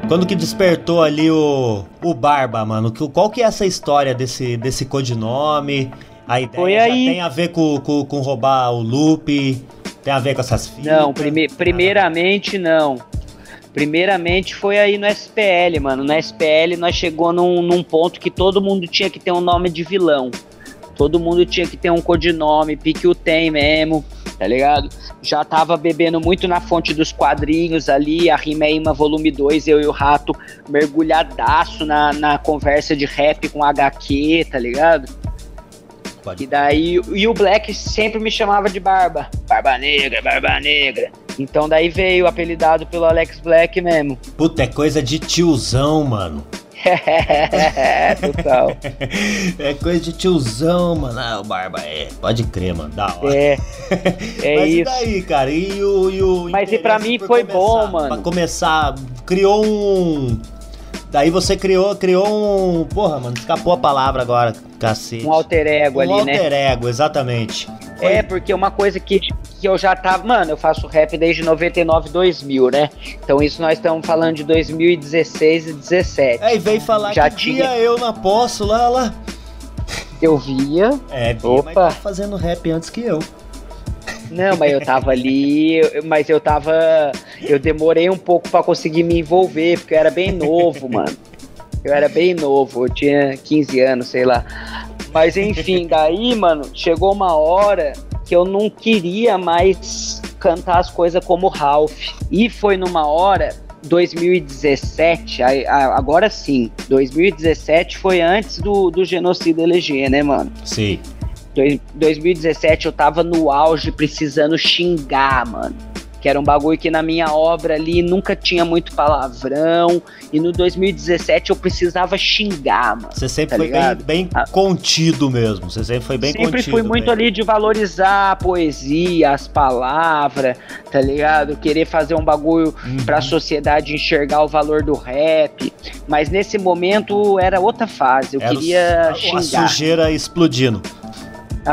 Quando que despertou ali o, o Barba, mano? Qual que é essa história desse, desse codinome? A ideia Foi já aí- tem a ver com, com, com roubar o loop? Tem a ver com essas fitas? Não, prime- primeiramente não. Primeiramente foi aí no SPL, mano. No SPL nós chegou num, num ponto que todo mundo tinha que ter um nome de vilão. Todo mundo tinha que ter um codinome, pique o tem mesmo, tá ligado? Já tava bebendo muito na fonte dos quadrinhos ali, a Rimeima Volume 2, eu e o Rato mergulhadaço na, na conversa de rap com HQ, tá ligado? Pode. E daí, e o Black sempre me chamava de Barba. Barba Negra, Barba Negra. Então daí veio apelidado pelo Alex Black mesmo. Puta, é coisa de tiozão, mano. [LAUGHS] Total. [LAUGHS] É coisa de tiozão, mano. Ah, o Barba é. Pode crer, mano. Da hora. É, [LAUGHS] é Mas e isso. daí, cara? E o. E o Mas e pra mim foi começar? bom, mano. Pra começar, criou um. Daí você criou, criou um. Porra, mano, escapou a palavra agora, cacete. Um alter ego Um ali, né? alter ego, exatamente. É, porque uma coisa que, que eu já tava. Mano, eu faço rap desde 99, 2000, né? Então isso nós estamos falando de 2016 e 17. Aí veio falar Já que tinha- via eu na poço lá, lá. Eu via. É, vi, Opa. mas tá fazendo rap antes que eu. Não, mas eu tava ali, mas eu tava. Eu demorei um pouco pra conseguir me envolver, porque eu era bem novo, mano. Eu era bem novo, eu tinha 15 anos, sei lá. Mas enfim, daí, mano, chegou uma hora que eu não queria mais cantar as coisas como Ralph. E foi numa hora. 2017, aí- a- agora sim, 2017 foi antes do, do genocídio eleger, né, mano? Sim. Dois- 2017 eu tava no auge precisando xingar, mano. Que era um bagulho que na minha obra ali nunca tinha muito palavrão. E no 2017 eu precisava xingar, mano. Você sempre tá foi bem, ligado? bem Ah. contido mesmo. Você sempre foi bem Sempre contido. fui muito bem- ali de valorizar a poesia, as palavras, tá ligado? Querer fazer um bagulho Uhum. pra sociedade enxergar o valor do rap. Mas nesse momento era outra fase. Eu Era o- queria a xingar. sujeira explodindo.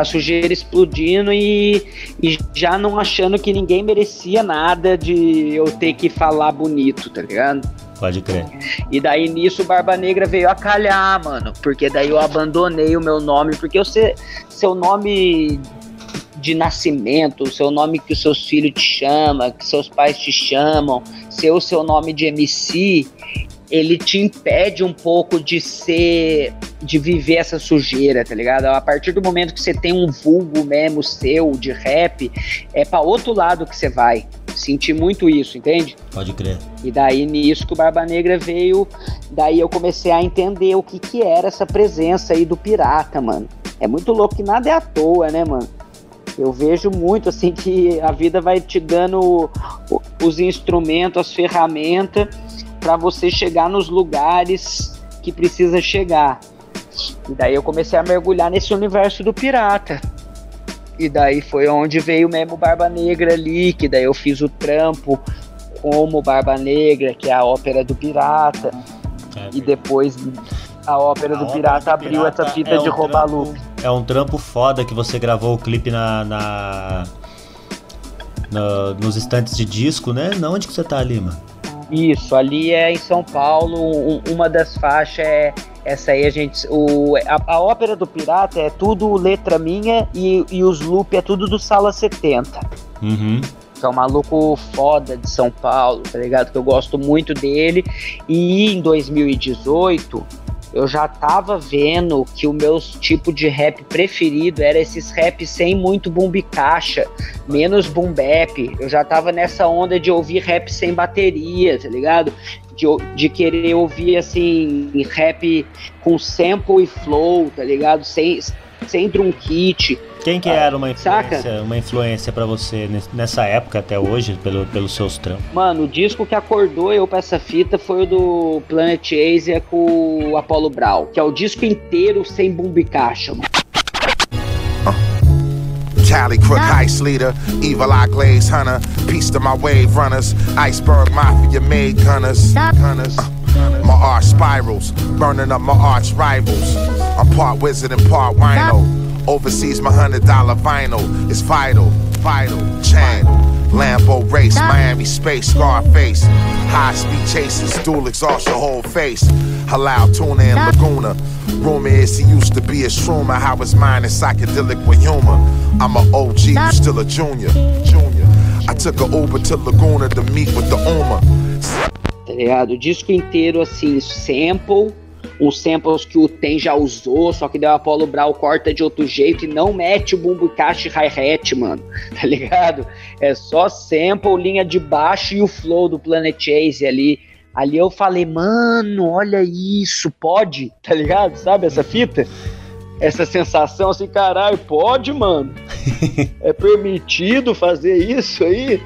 A sujeira explodindo e, e já não achando que ninguém merecia nada de eu ter que falar bonito, tá ligado? Pode crer. E daí nisso o Barba Negra veio a calhar, mano. Porque daí eu abandonei o meu nome, porque eu sei, seu nome de nascimento, o seu nome que os seus filhos te chamam, que seus pais te chamam, ser o seu nome de MC, ele te impede um pouco de ser, de viver essa sujeira, tá ligado? A partir do momento que você tem um vulgo mesmo seu de rap, é pra outro lado que você vai. Senti muito isso, entende? Pode crer. E daí nisso que o Barba Negra veio, daí eu comecei a entender o que que era essa presença aí do pirata, mano. É muito louco que nada é à toa, né, mano? Eu vejo muito assim que a vida vai te dando os instrumentos, as ferramentas para você chegar nos lugares que precisa chegar. E daí eu comecei a mergulhar nesse universo do pirata. E daí foi onde veio mesmo Barba Negra ali, que daí eu fiz o trampo como Barba Negra, que é a ópera do pirata. É, E depois a ópera A do ópera pirata do abriu pirata essa fita é de um roubar trampo- loop. É um trampo foda que você gravou o clipe na. na- na- nos estantes de disco, né? Na onde que você tá ali, mano? Isso, ali é em São Paulo, um- uma das faixas é essa aí, a gente. O, a, a ópera do pirata é tudo letra minha e, e os loop é tudo do Sala 70. Uhum. que é um maluco foda de São Paulo, tá ligado? Que eu gosto muito dele. E em 2018, eu já tava vendo que o meu tipo de rap preferido era esses rap sem muito boom caixa, menos boom bap. Eu já tava nessa onda de ouvir rap sem bateria, tá ligado? De, de querer ouvir assim rap com sample e flow, tá ligado? Sem, sem drum kit. Quem que era uma saca? influência, uma influência para você nes- nessa época até hoje, pelo, pelos seus trampos? Mano, o disco que acordou eu pra essa fita foi o do Planet Asia com o Apollo Brown, que é o disco inteiro sem boom caixa, mano. Cali crook heist leader, evil eye glaze hunter, piece to my wave runners, iceberg mafia made gunners, gunners. Uh, my art spirals, burning up my arch rivals. I'm part wizard and part wino. Overseas, my hundred dollar vinyl is vital, vital. Chain, Lambo race, Miami space, Scarface. High speed chases, dual exhaust your whole face. Halal tuna and Laguna. Rumor is he used to be a shroomer. How his mind is psychedelic with humor. I'm a OG, you still a junior. Junior. I took a Uber to Laguna to meet with the Uma. tá ligado? O disco inteiro, assim, sample, uns samples que o Tem já usou, só que daí o Apollo Brown corta de outro jeito e não mete o bumbo caixa hi-hat, mano, [LAUGHS] tá ligado? É só sample, linha de baixo e o flow do Planet Chase ali. Ali eu falei, mano, olha isso, pode, [LAUGHS] tá ligado? Sabe essa fita? Essa sensação assim, caralho, pode, mano. É permitido fazer isso aí?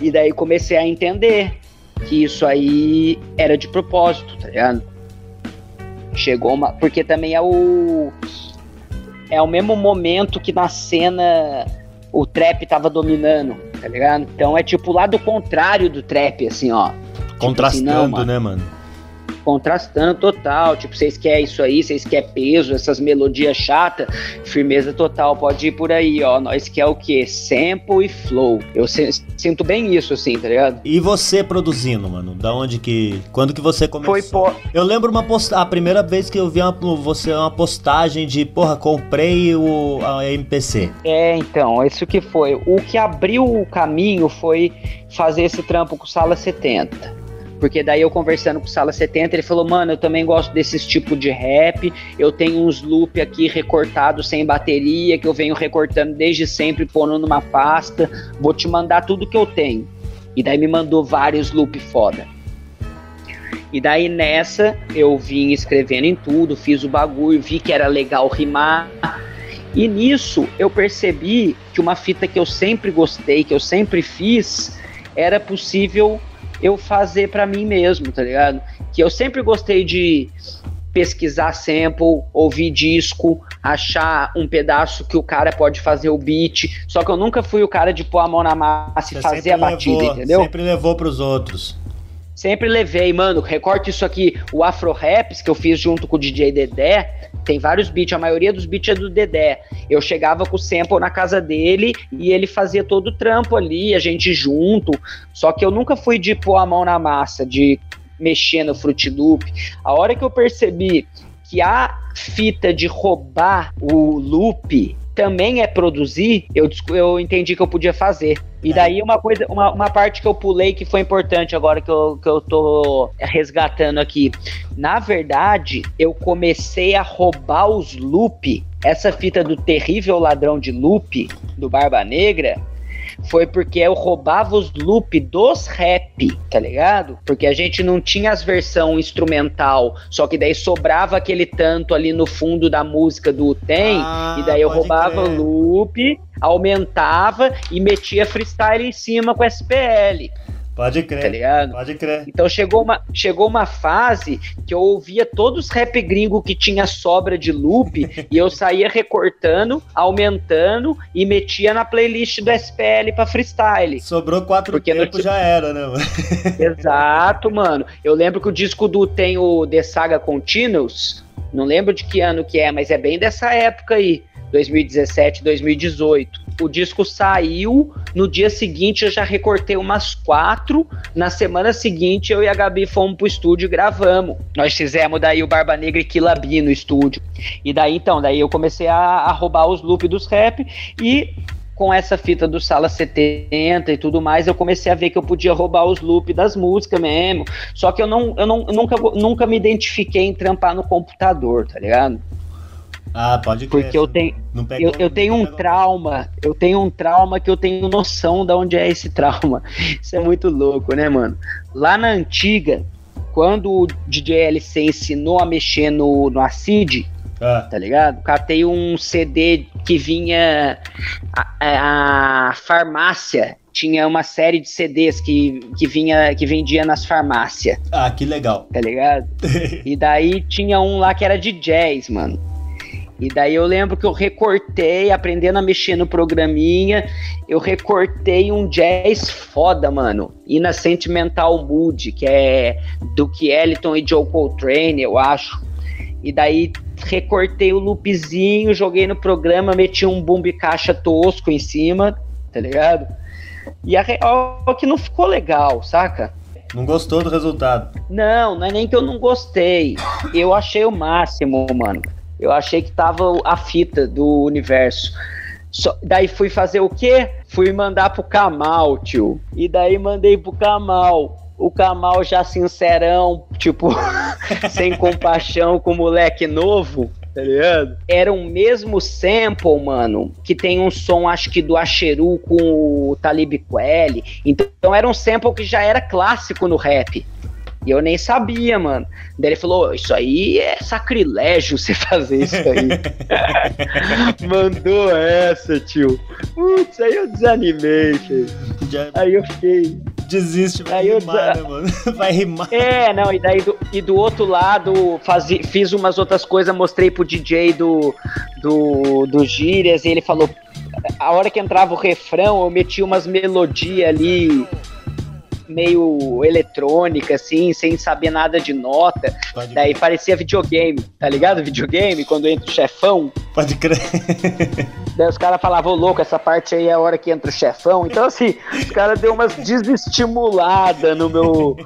E daí comecei a entender que isso aí era de propósito, tá ligado? Chegou uma. Porque também é o. É o mesmo momento que na cena o trap tava dominando, tá ligado? Então é tipo o lado contrário do trap, assim, ó. Contrastando, assim, não, mano. né, mano? Contrastando total. Tipo, vocês querem isso aí, vocês querem peso, essas melodias chatas, firmeza total. Pode ir por aí, ó. Nós quer o quê? Sample e flow. Eu se- sinto bem isso, assim, tá ligado? E você produzindo, mano? Da onde que. Quando que você começou? Foi po- Eu lembro uma posta... a primeira vez que eu vi uma... você uma postagem de, porra, comprei o a MPC. É, então, isso que foi. O que abriu o caminho foi fazer esse trampo com Sala 70. Porque daí eu conversando com o Sala 70, ele falou, mano, eu também gosto desses tipo de rap, eu tenho uns loop aqui recortados sem bateria, que eu venho recortando desde sempre, pondo numa pasta, vou te mandar tudo que eu tenho. E daí me mandou vários loop foda. E daí nessa eu vim escrevendo em tudo, fiz o bagulho, vi que era legal rimar. E nisso eu percebi que uma fita que eu sempre gostei, que eu sempre fiz, era possível eu fazer para mim mesmo, tá ligado? Que eu sempre gostei de pesquisar sample, ouvir disco, achar um pedaço que o cara pode fazer o beat. Só que eu nunca fui o cara de pôr a mão na massa e fazer a batida, levou, entendeu? Sempre levou pros outros. Sempre levei, mano, recorte isso aqui, o Afro Raps que eu fiz junto com o DJ Dedé, tem vários beats, a maioria dos beats é do Dedé. Eu chegava com o sample na casa dele e ele fazia todo o trampo ali, a gente junto. Só que eu nunca fui de pôr a mão na massa, de mexer no Fruit Loop. A hora que eu percebi que a fita de roubar o loop também é produzir, eu, eu entendi que eu podia fazer. E daí uma coisa, uma, uma parte que eu pulei que foi importante agora que eu, que eu tô resgatando aqui. Na verdade, eu comecei a roubar os loop, essa fita do terrível ladrão de loop do Barba Negra, foi porque eu roubava os loop dos rap, tá ligado? Porque a gente não tinha as versão instrumental, só que daí sobrava aquele tanto ali no fundo da música do Tem, Ah, e daí eu roubava crer. o loop, aumentava e metia freestyle em cima com SPL, Pode tá crer. ligado? Pode crer. Então chegou uma, chegou uma fase que eu ouvia todos os rap gringo que tinha sobra de loop e eu saía recortando, aumentando e metia na playlist do SPL pra freestyle. Sobrou quatro Porque no tempos, ti- já era, né, mano? [LAUGHS] Exato, mano. Eu lembro que o disco do tem o The Saga Continuous. Não lembro de que ano que é, mas é bem dessa época aí, 2017, 2018. O disco saiu, no dia seguinte eu já recortei umas quatro. Na semana seguinte eu e a Gabi fomos pro estúdio e gravamos. Nós fizemos daí o Barba Negra e Kilabi no estúdio. E daí então, daí eu comecei a, a roubar os loops dos rap e com essa fita do Sala 70 e tudo mais, eu comecei a ver que eu podia roubar os loops das músicas mesmo. Só que eu não, eu não eu nunca, nunca me identifiquei em trampar no computador, tá ligado? Ah, pode crer. Porque eu tenho, eu, eu tenho um trauma, eu tenho um trauma que eu tenho noção de onde é esse trauma. [LAUGHS] Isso é muito louco, né, mano? Lá na antiga, quando o DJ LC ensinou a mexer no, no ACID, Ah, tá ligado? Catei um CD que vinha. A, a farmácia tinha uma série de CDs que, que, vinha, que vendia nas farmácias, ah, que legal. tá ligado? [LAUGHS] E daí tinha um lá que era de jazz, mano. E daí eu lembro que eu recortei, aprendendo a mexer no programinha, eu recortei um jazz foda, mano. E na Sentimental Mood, que é do Ellington e Joe Coltrane, eu acho. E daí recortei o loopzinho, joguei no programa, meti um boom caixa tosco em cima, tá ligado? E a real é que não ficou legal, saca? Não gostou do resultado. Não, não é nem que eu não gostei. Eu achei o máximo, mano. Eu achei que tava a fita do universo. Só- daí fui fazer o quê? Fui mandar pro Kamal, tio. E daí mandei pro Kamal. O Kamal já sincerão, tipo, [LAUGHS] sem compaixão com o moleque novo, tá ligado? Era o mesmo sample, mano, que tem um som, acho que do Acheru com o Talib Kweli. Então era um sample que já era clássico no rap. E eu nem sabia, mano. Daí ele falou: Isso aí é sacrilégio você [LAUGHS] fazer isso aí. [LAUGHS] Mandou essa, tio. Putz, aí eu desanimei, filho. Já Aí eu fiquei. desiste, vai Aí eu rimar, já- né, mano? [LAUGHS] Vai rimar. É, não, e daí do, e do outro lado fazi, fiz umas outras coisas, mostrei pro DJ do, do, do Gírias e ele falou. A hora que entrava o refrão, eu meti umas melodias ali meio eletrônica, assim, sem saber nada de nota. Pode, Daí parecia videogame, tá ligado? Videogame, quando entra o chefão. pode crer. [LAUGHS] Daí os caras falavam, louco, essa parte aí é a hora que entra o chefão. Então, assim, os caras deu umas desestimuladas no meu,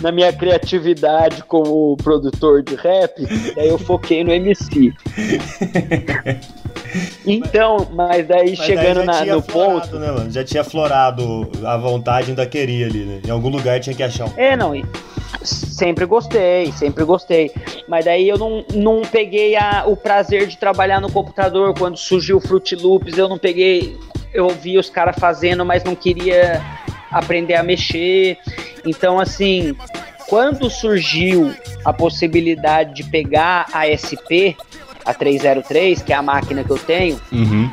na minha criatividade como produtor de rap. Daí eu foquei no MC. [LAUGHS] Então, mas daí Mas chegando já na- tinha no florado, ponto. né, mano? Já tinha florado a vontade ainda queria ali, né? Em algum lugar tinha que achar um. É, não. Sempre gostei, sempre gostei. Mas daí eu não, não peguei a- o prazer de trabalhar no computador. Quando surgiu o Fruit Loops, eu não peguei. Eu vi os caras fazendo, mas não queria aprender a mexer. Então, assim, quando surgiu a possibilidade de pegar a SP, a 303, que é a máquina que eu tenho. Uhum.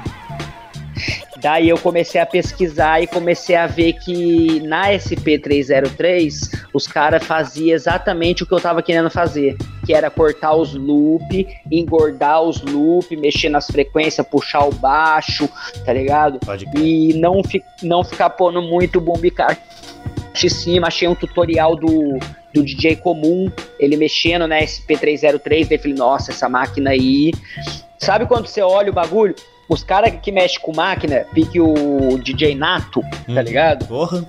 Daí eu comecei a pesquisar e comecei a ver que na SP303 os caras faziam exatamente o que eu tava querendo fazer, que era cortar os loop, engordar os loop, mexer nas frequências, puxar o baixo, tá ligado? Pode. E não, fi, não ficar pondo muito boom em cima. Achei um tutorial do, do DJ comum, ele mexendo na SP303, daí falei, nossa, essa máquina aí. Sabe quando você olha o bagulho? Os caras que mexem com máquina, pique o DJ Nato, tá ligado? Porra.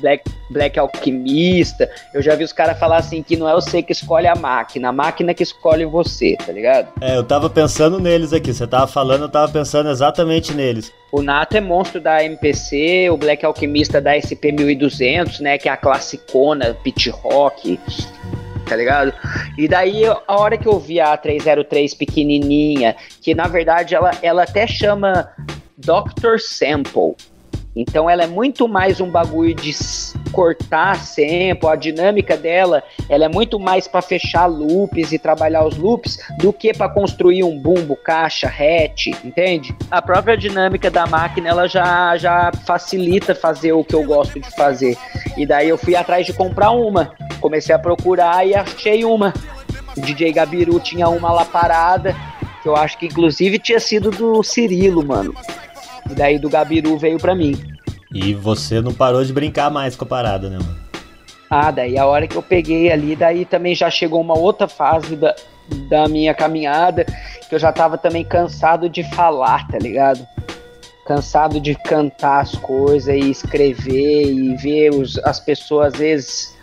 Black, Black Alquimista. Eu já vi os caras falar assim que não é você que escolhe a máquina, a máquina que escolhe você, tá ligado? É, eu tava pensando neles aqui. Você tava falando, eu tava pensando exatamente neles. O Nato é monstro da MPC, o Black Alquimista da SP1200, né, que é a classicona pit rock, tá ligado? E daí, a hora que eu vi a 303 pequenininha, que na verdade ela, ela até chama Dr. Sample. Então ela é muito mais um bagulho de cortar sample, a dinâmica dela, ela é muito mais para fechar loops e trabalhar os loops do que para construir um bumbo, caixa, hatch, entende? A própria dinâmica da máquina ela já já facilita fazer o que eu gosto de fazer. E daí eu fui atrás de comprar uma, comecei a procurar e achei uma. O DJ Gabiru tinha uma lá parada, que eu acho que inclusive tinha sido do Cirilo, mano. Daí do Gabiru veio pra mim. E você não parou de brincar mais com a parada, né, mano? Ah, daí a hora que eu peguei ali, daí também já chegou uma outra fase da, da minha caminhada, que eu já tava também cansado de falar, tá ligado? Cansado de cantar as coisas e escrever e ver os, as pessoas, às vezes,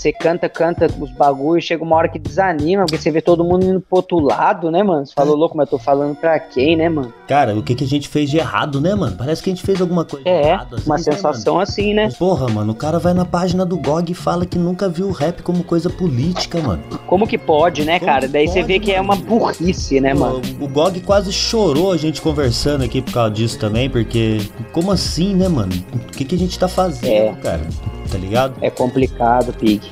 você canta, canta os bagulhos, chega uma hora que desanima, porque você vê todo mundo indo pro outro lado, né, mano? Você falou, louco, mas eu tô falando pra quem, né, mano? Cara, o que, que a gente fez de errado, né, mano? Parece que a gente fez alguma coisa de É, errado. assim, uma né, sensação assim, né? mano? Porra, mano, o cara vai na página do GOG e fala que nunca viu o rap como coisa política, mano. Como que pode, né, Como cara? Daí você pode, vê que é uma burrice, né, mano? O GOG quase chorou a gente conversando aqui por causa disso também, porque como assim, né, mano? O que, que a gente tá fazendo, É. cara? Tá ligado? É complicado, Pig.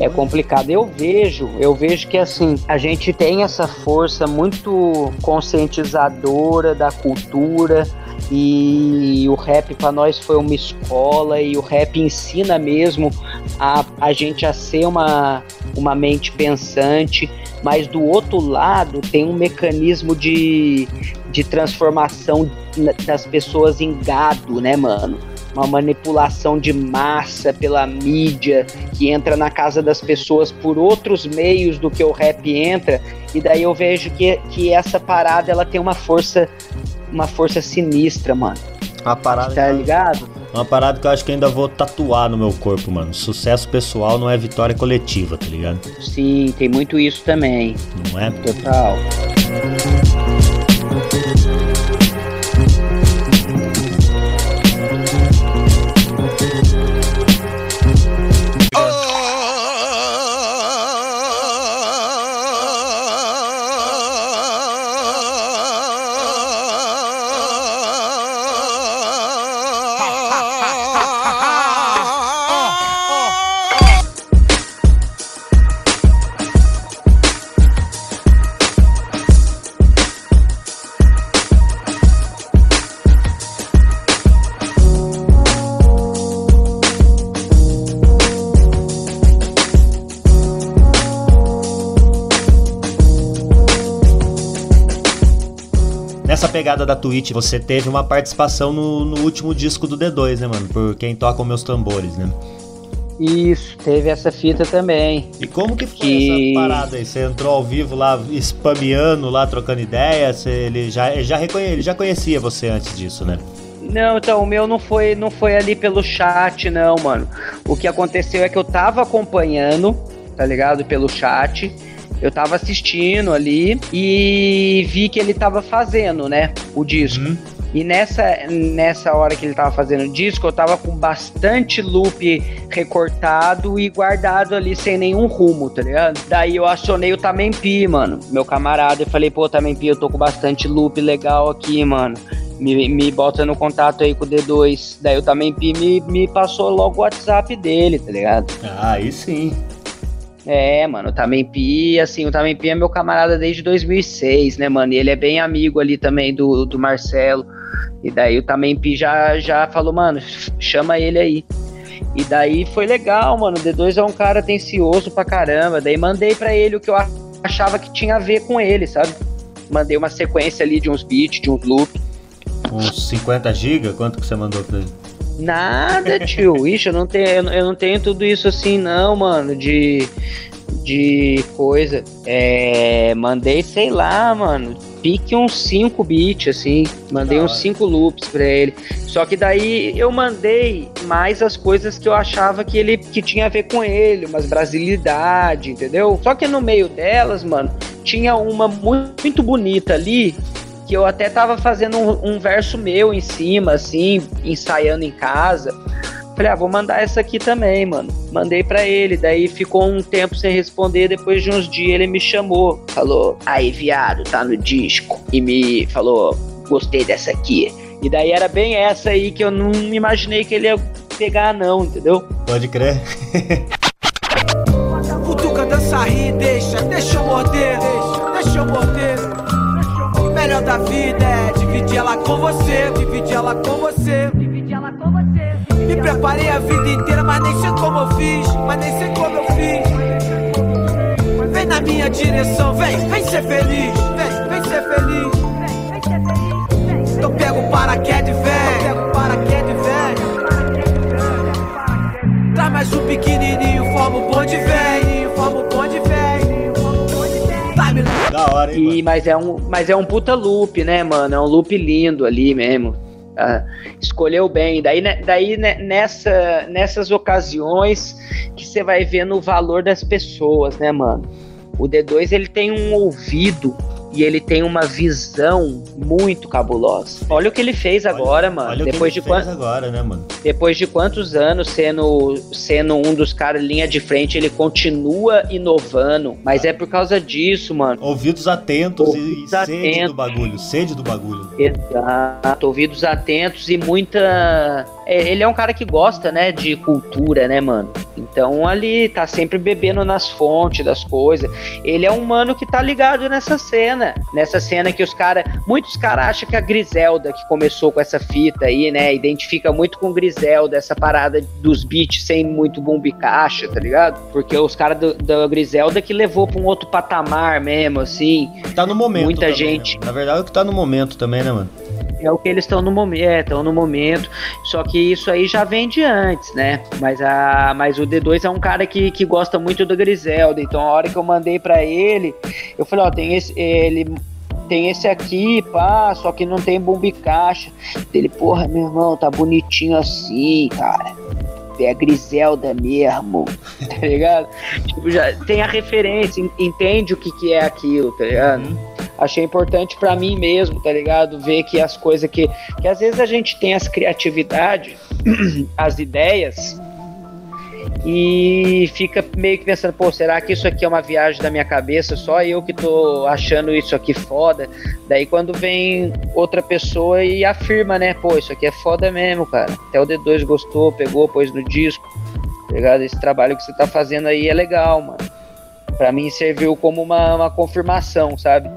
É complicado. Eu vejo, eu vejo que assim, a gente tem essa força muito conscientizadora da cultura e o rap para nós foi uma escola e o rap ensina mesmo a, a gente a ser uma, uma mente pensante, mas do outro lado tem um mecanismo de, de transformação das pessoas em gado, né, mano? Uma manipulação de massa pela mídia que entra na casa das pessoas por outros meios do que o rap entra, e daí eu vejo que, que essa parada ela tem uma força uma força sinistra, mano. Uma parada, Tá ligado? uma parada que eu acho que ainda vou tatuar no meu corpo, mano. Sucesso pessoal não é vitória coletiva, tá ligado? Sim, tem muito isso também. Não é? Total. Pegada da Twitch, você teve uma participação no, no último disco do D2, né, mano? Por quem toca os meus tambores, né? Isso, teve essa fita também. E como que foi Que- essa parada aí? Você entrou ao vivo lá, spameando lá, trocando ideia? Você, ele, já, ele, já reconhe, ele já conhecia você antes disso, né? Não, então, o meu não foi, não foi ali pelo chat, não, mano. O que aconteceu é que eu tava acompanhando, tá ligado? Pelo chat. Eu tava assistindo ali e vi que ele tava fazendo, né? O disco. E nessa, nessa hora que ele tava fazendo o disco, eu tava com bastante loop recortado e guardado ali sem nenhum rumo, tá ligado? Daí eu acionei o Tamempi, mano, meu camarada. Eu falei, pô, Tamempi, eu tô com bastante loop legal aqui, mano. Me, me bota no contato aí com o D2. Daí o Tamempi me, me passou logo o WhatsApp dele, tá ligado? Ah, aí sim. É, mano, o Tamempi, assim, o Tamempi é meu camarada desde 2006, né, mano? E ele é bem amigo ali também do, do Marcelo. E daí o Tamempi já, já falou, mano, chama ele aí. E daí foi legal, mano. O D2 é um cara atencioso pra caramba. Daí mandei para ele o que eu achava que tinha a ver com ele, sabe? Mandei uma sequência ali de uns beats, de uns loops. Uns 50 GB? Quanto que você mandou pra ele? Nada, tio. Ixi, eu não tenho, eu não tenho tudo isso assim, não, mano. De, de coisa. É, mandei, sei lá, mano pique uns 5 bits, assim. Mandei uns 5 loops pra ele. Só que daí eu mandei mais as coisas que eu achava que ele que tinha a ver com ele, umas brasilidade, entendeu? Só que no meio delas, mano, tinha uma muito bonita ali que eu até tava fazendo um, um verso meu em cima, assim, ensaiando em casa. Falei, ah, vou mandar essa aqui também, mano. Mandei para ele, daí ficou um tempo sem responder. Depois de uns dias ele me chamou, falou: Aí, viado, tá no disco. E me falou: Gostei dessa aqui. E daí era bem essa aí que eu não imaginei que ele ia pegar, não, entendeu? Pode crer. Cutuca, dança, ri, deixa, deixa eu morder, deixa, deixa eu morder. Melhor da vida é dividir ela com você, dividir ela com você. Dividir ela com você. Me preparei a vida inteira, mas nem sei como eu fiz, mas nem sei como eu fiz. Vem na minha direção, vem, vem ser feliz, vem, vem ser feliz. Então pega o paraquedas, vem, pega o paraquedas, vem. Traz mais um pequenininho, forma o bonde, vem, Da hora, hein, e, mas, é um, mas é um puta loop, né, mano? É um loop lindo ali mesmo. Uh, escolheu bem. Daí, né, daí né, nessa, nessas ocasiões que você vai vendo o valor das pessoas, né, mano? O D2 ele tem um ouvido e ele tem uma visão muito cabulosa. Olha o que ele fez agora, olha, mano. Olha depois de quantos agora, né, mano? Depois de quantos anos sendo sendo um dos caras linha de frente, ele continua inovando, mas ah. é por causa disso, mano. Ouvidos atentos ouvidos e atentos. sede do bagulho, sede do bagulho. Exato, ouvidos atentos e muita é, ele é um cara que gosta, né, de cultura, né, mano? Então ali tá sempre bebendo nas fontes das coisas. Ele é um mano que tá ligado nessa cena, nessa cena que os caras, muitos caras acham que a Griselda que começou com essa fita aí, né, identifica muito com Griselda essa parada dos beats sem muito bombo e caixa, tá ligado? Porque os caras da Griselda que levou para um outro patamar mesmo, assim. Tá no momento. Muita também, gente. Né? Na verdade, é o que tá no momento também, né, mano? é o que eles estão no momento, é, estão no momento. Só que isso aí já vem de antes, né? Mas a, mas o D2 é um cara que, que gosta muito do Griselda. Então a hora que eu mandei para ele, eu falei, ó, tem esse, ele tem esse aqui, pá, só que não tem bomba e caixa. Ele, porra, meu irmão, tá bonitinho assim, cara. É a Griselda mesmo, [LAUGHS] tá ligado? Tipo, já tem a referência, entende o que, que é aquilo, tá ligado? Uhum achei importante para mim mesmo, tá ligado? Ver que as coisas que. Que às vezes a gente tem as criatividades, [CLEARS THROAT] as ideias, e fica meio que pensando, pô, será que isso aqui é uma viagem da minha cabeça? Só eu que tô achando isso aqui foda. Daí quando vem outra pessoa e afirma, né, pô, isso aqui é foda mesmo, cara. Até o D2 gostou, pegou, pôs no disco. Tá? Esse trabalho que você tá fazendo aí é legal, mano. Pra mim serviu como uma, uma confirmação, sabe?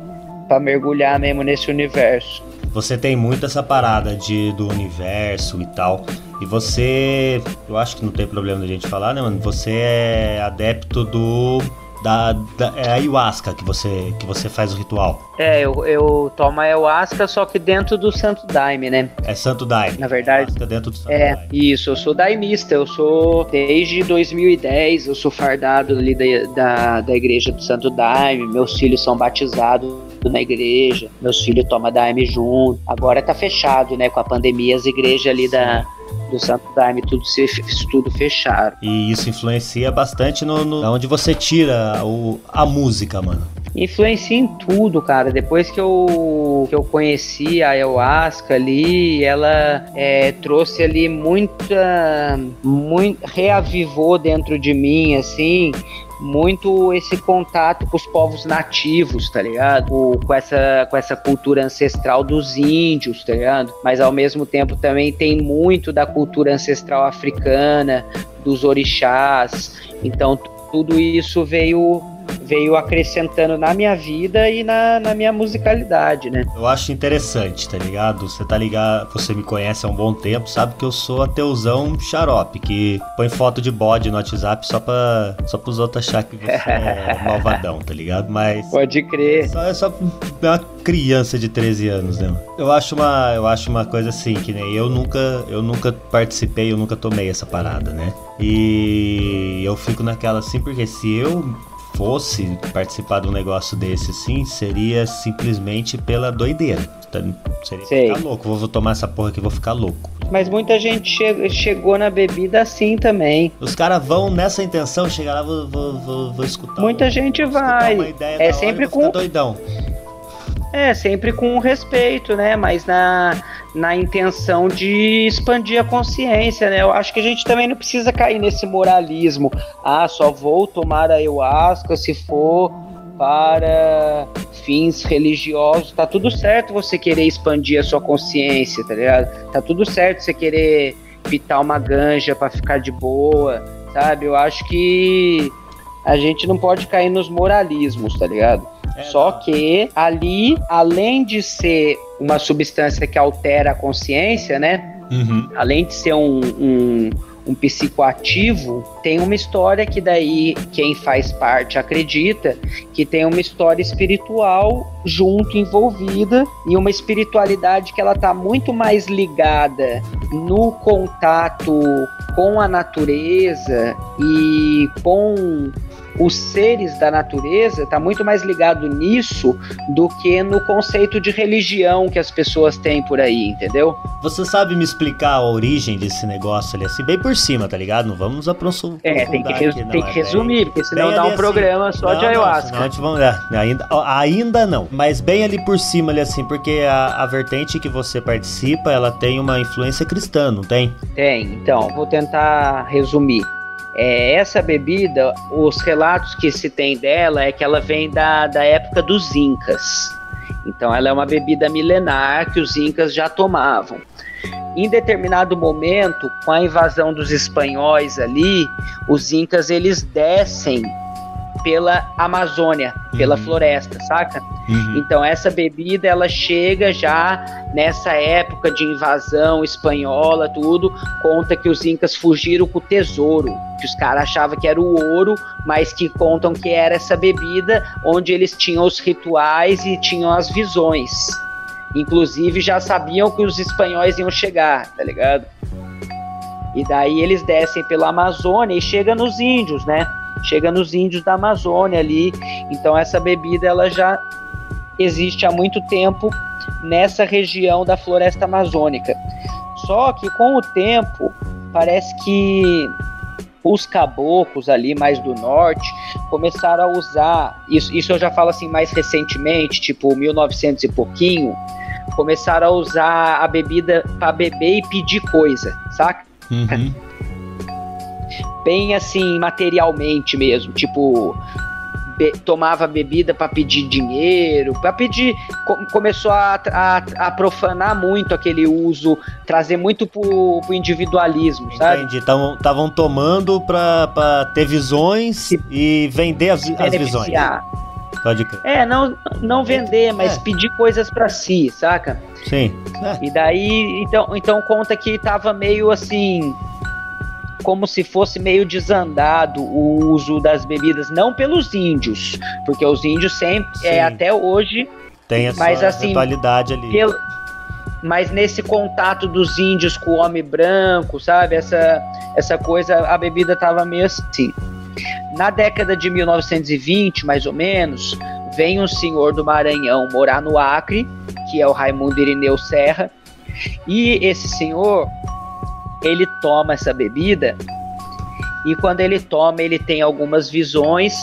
para mergulhar mesmo nesse universo. Você tem muito essa parada de do universo e tal. E você, eu acho que não tem problema da gente falar, né, mano? Você é adepto do da, da é a ayahuasca que você que você faz o ritual. É, eu, eu tomo ayahuasca só que dentro do Santo Daime, né? É Santo Daime. Na verdade. Ayahuasca dentro do Santo é, Daime. isso, eu sou daimista, eu sou desde 2010, eu sou fardado ali da, da, da igreja do Santo Daime, meus filhos são batizados na igreja, meus filhos tomam Daime junto. Agora tá fechado, né? Com a pandemia, as igrejas ali da, do Santo Daime, tudo, se, tudo fecharam. E isso influencia bastante no, no onde você tira o, a música, mano. Influencia em tudo, cara. Depois que eu, que eu conheci a ayahuasca ali, ela é, trouxe ali muita. Muito, reavivou dentro de mim, assim, muito esse contato com os povos nativos, tá ligado? Com essa, com essa cultura ancestral dos índios, tá ligado? Mas ao mesmo tempo também tem muito da cultura ancestral africana, dos orixás. Então tudo isso veio veio acrescentando na minha vida e na, na minha musicalidade, né? Eu acho interessante, tá ligado? Você tá ligado, você me conhece há um bom tempo, sabe que eu sou ateuzão xarope, que põe foto de bode no WhatsApp só pra, só pros outros achar que você é [LAUGHS] malvadão, tá ligado? Mas. Pode crer. Só, é só uma criança de 13 anos, né? Eu acho uma, eu acho uma coisa assim, que nem eu nunca, eu nunca participei, eu nunca tomei essa parada, né? E eu fico naquela assim, porque se eu fosse participar de um negócio desse assim, seria simplesmente pela doideira. Tá? Seria Sei. ficar louco. Vou tomar essa porra aqui, vou ficar louco. Mas muita gente che chegou na bebida assim também. Os caras vão nessa intenção, chegar lá, vou, vou, vou, vou escutar. Muita gente vai. É sempre com. Doidão. É, sempre com respeito, né? Mas na, na intenção de expandir a consciência, né? Eu acho que a gente também não precisa cair nesse moralismo. Ah, só vou tomar a ayahuasca se for para fins religiosos. Tá tudo certo você querer expandir a sua consciência, tá ligado? Tá tudo certo você querer pitar uma ganja para ficar de boa, sabe? Eu acho que a gente não pode cair nos moralismos, tá ligado? É, Só que ali, além de ser uma substância que altera a consciência, né? Uhum. Além de ser um, um, um psicoativo, tem uma história que daí quem faz parte acredita que tem uma história espiritual junto envolvida e uma espiritualidade que ela tá muito mais ligada no contato com a natureza e com os seres da natureza está muito mais ligado nisso do que no conceito de religião que as pessoas têm por aí, entendeu? Você sabe me explicar a origem desse negócio ali, assim, bem por cima, tá ligado? Não vamos aprofundar. É, tem que, aqui, não, tem que é resumir, porque senão dá um assim, programa só não, de ayahuasca. Não, senão vamos, é, ainda, ainda não, mas bem ali por cima, ali assim, porque a, a vertente que você participa, ela tem uma influência cristã, não tem? Tem, então, vou tentar resumir. É, essa bebida, os relatos que se tem dela é que ela vem da, da época dos Incas. Então ela é uma bebida milenar que os Incas já tomavam. Em determinado momento, com a invasão dos espanhóis ali, os Incas eles descem pela Amazônia, pela Uhum. floresta, saca? Uhum. Então essa bebida ela chega já nessa época de invasão espanhola, tudo, conta que os incas fugiram com o tesouro, que os caras achavam que era o ouro, mas que contam que era essa bebida onde eles tinham os rituais e tinham as visões. Inclusive já sabiam que os espanhóis iam chegar, tá ligado? E daí eles descem pela Amazônia e chega nos índios, né? Chega nos índios da Amazônia ali. Então essa bebida ela já existe há muito tempo nessa região da floresta amazônica. Só que com o tempo parece que os caboclos ali mais do norte começaram a usar isso, isso eu já falo assim mais recentemente, tipo 1900 e pouquinho, começaram a usar a bebida para beber e pedir coisa, saca? Uhum. [LAUGHS] bem assim, materialmente mesmo. Tipo, be- tomava bebida para pedir dinheiro, para pedir. co- começou a, a, a profanar muito aquele uso, trazer muito pro, pro individualismo, sabe? Entendi. Estavam tomando pra, pra ter visões e vender as, as visões. Pode crer. É, não, não vender, mas É. pedir coisas para si, saca? Sim. É. E daí, então, então conta que tava meio assim, como se fosse meio desandado o uso das bebidas, não pelos índios, porque os índios sempre, Sim. é até hoje, Tem essa Mas, assim, ali. pelo, mas nesse contato dos índios com o homem branco, sabe? Essa, essa coisa, a bebida tava meio assim. Na década de 1920, mais ou menos, vem um senhor do Maranhão morar no Acre, que é o Raimundo Irineu Serra, e esse senhor, ele toma essa bebida e quando ele toma, ele tem algumas visões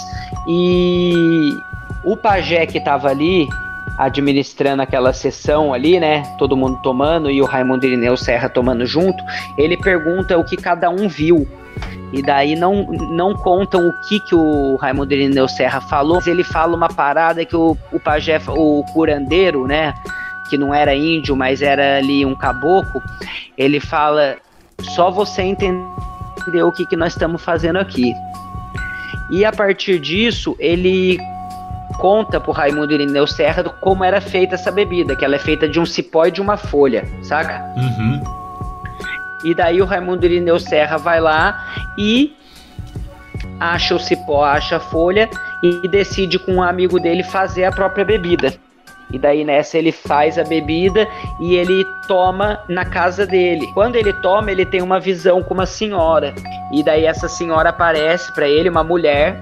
e o pajé que estava ali administrando aquela sessão ali, né? Todo mundo tomando e o Raimundo Irineu Serra tomando junto, ele pergunta o que cada um viu. E daí não, não contam o que, que o Raimundo Irineu Serra falou, mas ele fala uma parada que o, o pajé, o curandeiro, né? Que não era índio, mas era ali um caboclo, ele fala: só você entender o que, que nós estamos fazendo aqui. E a partir disso, ele conta pro Raimundo Irineu Serra como era feita essa bebida, que ela é feita de um cipó e de uma folha, saca? Uhum. E daí o Raimundo Irineu Serra vai lá e acha o cipó, acha a folha e decide com um amigo dele fazer a própria bebida. E daí nessa ele faz a bebida e ele toma na casa dele. Quando ele toma, ele tem uma visão com uma senhora. E daí essa senhora aparece para ele, uma mulher,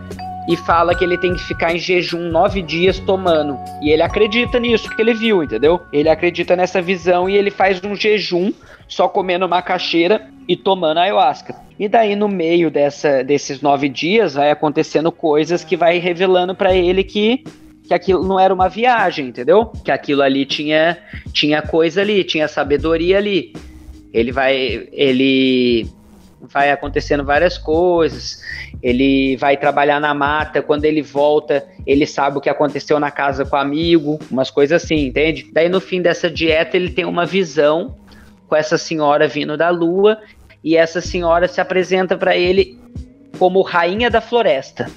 e fala que ele tem que ficar em jejum nove dias tomando. E ele acredita nisso que ele viu, entendeu? Ele acredita nessa visão e ele faz um jejum só comendo macaxeira e tomando ayahuasca. E daí no meio dessa, desses nove dias vai acontecendo coisas que vai revelando para ele que que aquilo não era uma viagem, entendeu? Que aquilo ali tinha tinha coisa ali, tinha sabedoria ali. Ele vai ele vai acontecendo várias coisas. Ele vai trabalhar na mata, quando ele volta, ele sabe o que aconteceu na casa com o amigo, umas coisas assim, entende? Daí no fim dessa dieta ele tem uma visão com essa senhora vindo da lua e essa senhora se apresenta para ele como rainha da floresta.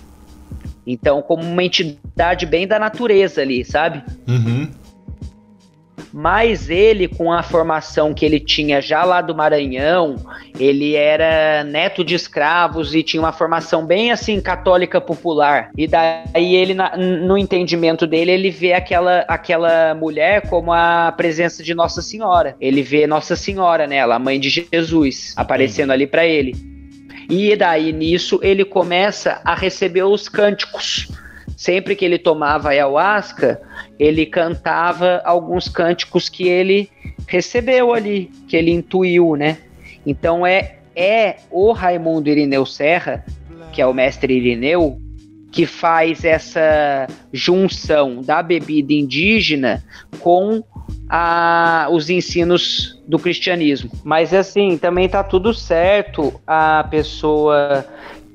Então, como uma entidade bem da natureza ali, sabe? Uhum. Mas ele, com a formação que ele tinha já lá do Maranhão, ele era neto de escravos e tinha uma formação bem assim católica popular. E daí ele, na, no entendimento dele, ele vê aquela, aquela mulher como a presença de Nossa Senhora. Ele vê Nossa Senhora nela, a mãe de Jesus, aparecendo ali para ele. E daí nisso ele começa a receber os cânticos. Sempre que ele tomava ayahuasca, ele cantava alguns cânticos que ele recebeu ali, que ele intuiu, né? Então é é o Raimundo Irineu Serra, que é o mestre Irineu, que faz essa junção da bebida indígena com a, os ensinos do cristianismo. Mas assim, também tá tudo certo a pessoa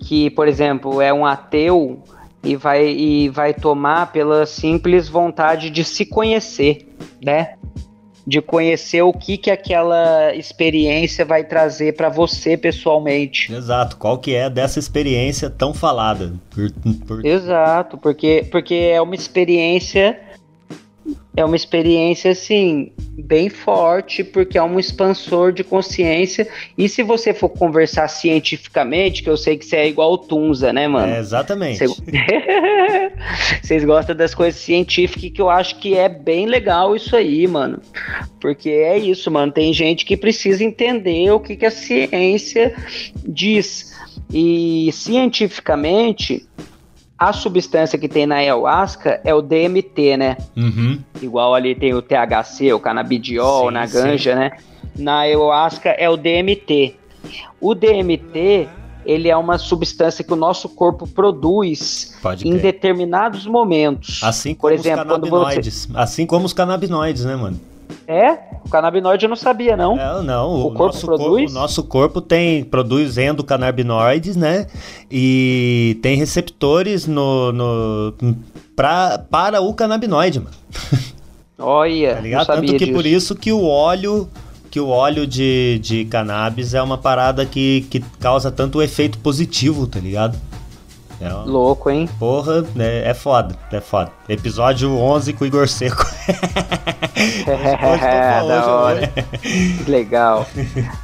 que, por exemplo, é um ateu e vai, e vai tomar pela simples vontade de se conhecer, né? De conhecer o que que aquela experiência vai trazer para você pessoalmente. Exato, qual que é dessa experiência tão falada? Por, por... Exato, porque, porque é uma experiência é uma experiência assim bem forte porque é um expansor de consciência. E se você for conversar cientificamente que eu sei que você é igual o Tunza né mano? É, exatamente. Você... [LAUGHS] vocês gostam das coisas científicas que eu acho que é bem legal isso aí mano. Porque é isso mano. Tem gente que precisa entender o que, que a ciência diz. E cientificamente a substância que tem na ayahuasca é o DMT, né? Uhum. Igual ali tem o THC, o canabidiol, sim, na ganja, sim. né? Na ayahuasca é o DMT. O DMT, ele é uma substância que o nosso corpo produz Pode em crer. determinados momentos. Assim como Por exemplo, os canabinoides. Você... Assim como os canabinoides, né, mano? É? O canabinoide eu não sabia, não. É, não. O, o corpo nosso produz? Corpo, o nosso corpo tem, produz endocannabinoides, né? E tem receptores no, no, pra, para o canabinoide, mano. [LAUGHS] Olha, tá ligado? Tanto que disso. por isso que o óleo que o óleo de, de cannabis é uma parada que, que causa tanto efeito positivo, tá ligado? É uma... Louco, hein? Porra, é, é foda, é foda. Episódio 11 com o Igor Seco. [LAUGHS] [LAUGHS] é, da hora. Legal.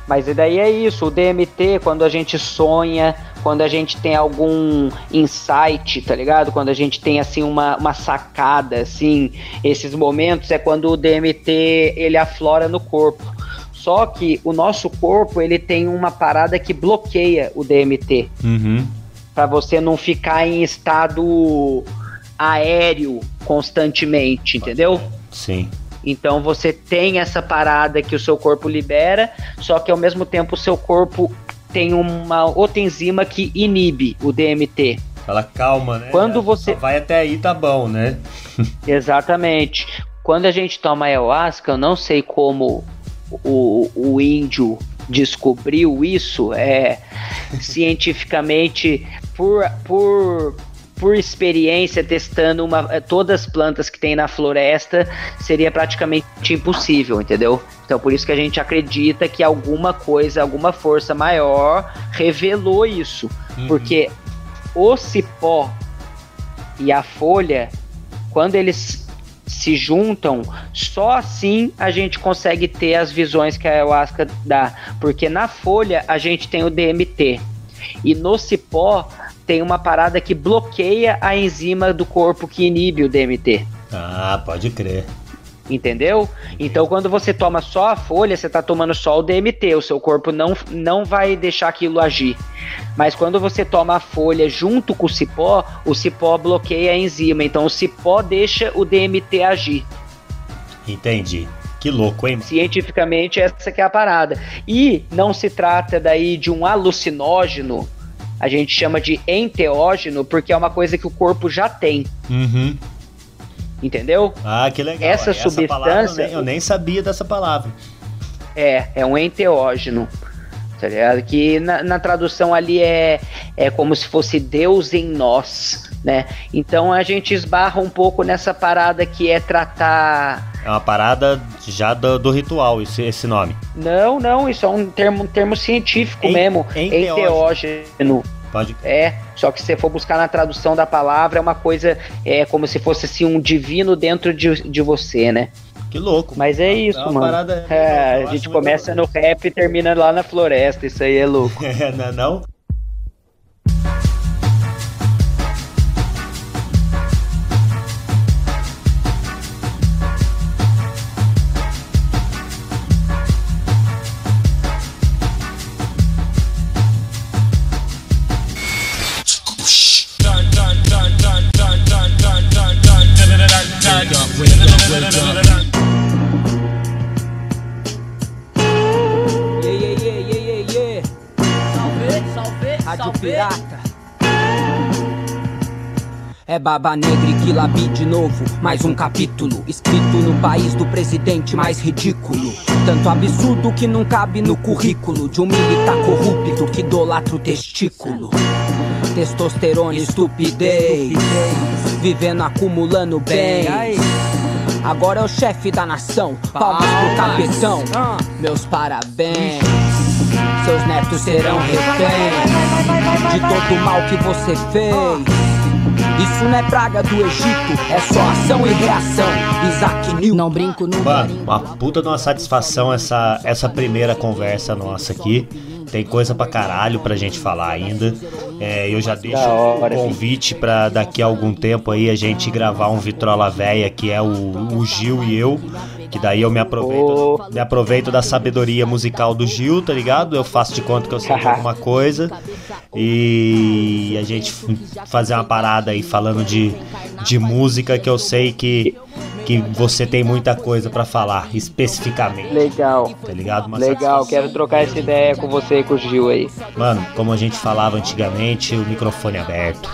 Mas e daí é isso, o DMT, quando a gente sonha, quando a gente tem algum insight, tá ligado? Quando a gente tem, assim, uma, uma sacada, assim, esses momentos é quando o DMT, ele aflora no corpo. Só que o nosso corpo, ele tem uma parada que bloqueia o DMT. Uhum para você não ficar em estado aéreo constantemente, entendeu? Sim. Então você tem essa parada que o seu corpo libera, só que ao mesmo tempo o seu corpo tem uma outra enzima que inibe o DMT. Fala calma, né? Quando você vai até aí tá bom, né? [LAUGHS] Exatamente. Quando a gente toma ayahuasca, eu não sei como o, o índio descobriu isso, é cientificamente por, por, por experiência testando uma, todas as plantas que tem na floresta seria praticamente impossível, entendeu? Então por isso que a gente acredita que alguma coisa, alguma força maior revelou isso, uhum. porque o cipó e a folha, quando eles se juntam, só assim a gente consegue ter as visões que a ayahuasca dá, porque na folha a gente tem o DMT e no cipó tem uma parada que bloqueia a enzima do corpo que inibe o DMT. Ah, pode crer. Entendeu? Então, quando você toma só a folha, você está tomando só o DMT, o seu corpo não, não vai deixar aquilo agir. Mas quando você toma a folha junto com o cipó, o cipó bloqueia a enzima, então o cipó deixa o DMT agir. Entendi. Que louco, hein? Cientificamente, essa que é a parada. E não se trata daí de um alucinógeno, a gente chama de enteógeno, porque é uma coisa que o corpo já tem. Uhum. Entendeu? Ah, que legal. Essa, essa substância. Eu nem, eu nem sabia dessa palavra. É, é um enteógeno. Tá ligado? Que na, na, tradução ali é, é como se fosse Deus em nós, né? Então a gente esbarra um pouco nessa parada que é tratar. É uma parada já do, do ritual, esse, esse nome. Não, não, isso é um termo, um termo científico En, mesmo. Enteógeno. Pode. É, só que se você for buscar na tradução da palavra, é uma coisa, é como se fosse assim, um divino dentro de, de você, né? Que louco. Mas é isso, é mano. Parada, é, a gente começa no rap e termina lá na floresta, isso aí é louco. É, [LAUGHS] não é não? É Baba Negra que labi de novo, mais um capítulo Escrito no país do presidente mais ridículo. Tanto absurdo que não cabe no currículo De um militar corrupto que idolatra o testículo. Testosterona e estupidez. Vivendo acumulando bem Agora é o chefe da nação. Palmas pro capitão Meus parabéns. Seus netos serão reféns De todo o mal que você fez isso não é praga do Egito, é só ação e reação. Isaac Newton. Não brinco no Mano, uma puta de uma satisfação essa, essa primeira conversa nossa aqui. Tem coisa pra caralho pra gente falar ainda. É, eu já deixo um convite pra daqui a algum tempo aí a gente gravar um Vitrola Véia, que é o, o Gil e eu. Que daí eu me aproveito, me aproveito da sabedoria musical do Gil, tá ligado? Eu faço de conta que eu sei de alguma [LAUGHS] coisa. E a gente fazer uma parada aí falando de, de música que eu sei que que você tem muita coisa para falar especificamente. Legal. Tá ligado? Uma Legal, satisfação. quero trocar essa ideia com você e com o Gil aí. Mano, como a gente falava antigamente, o microfone aberto.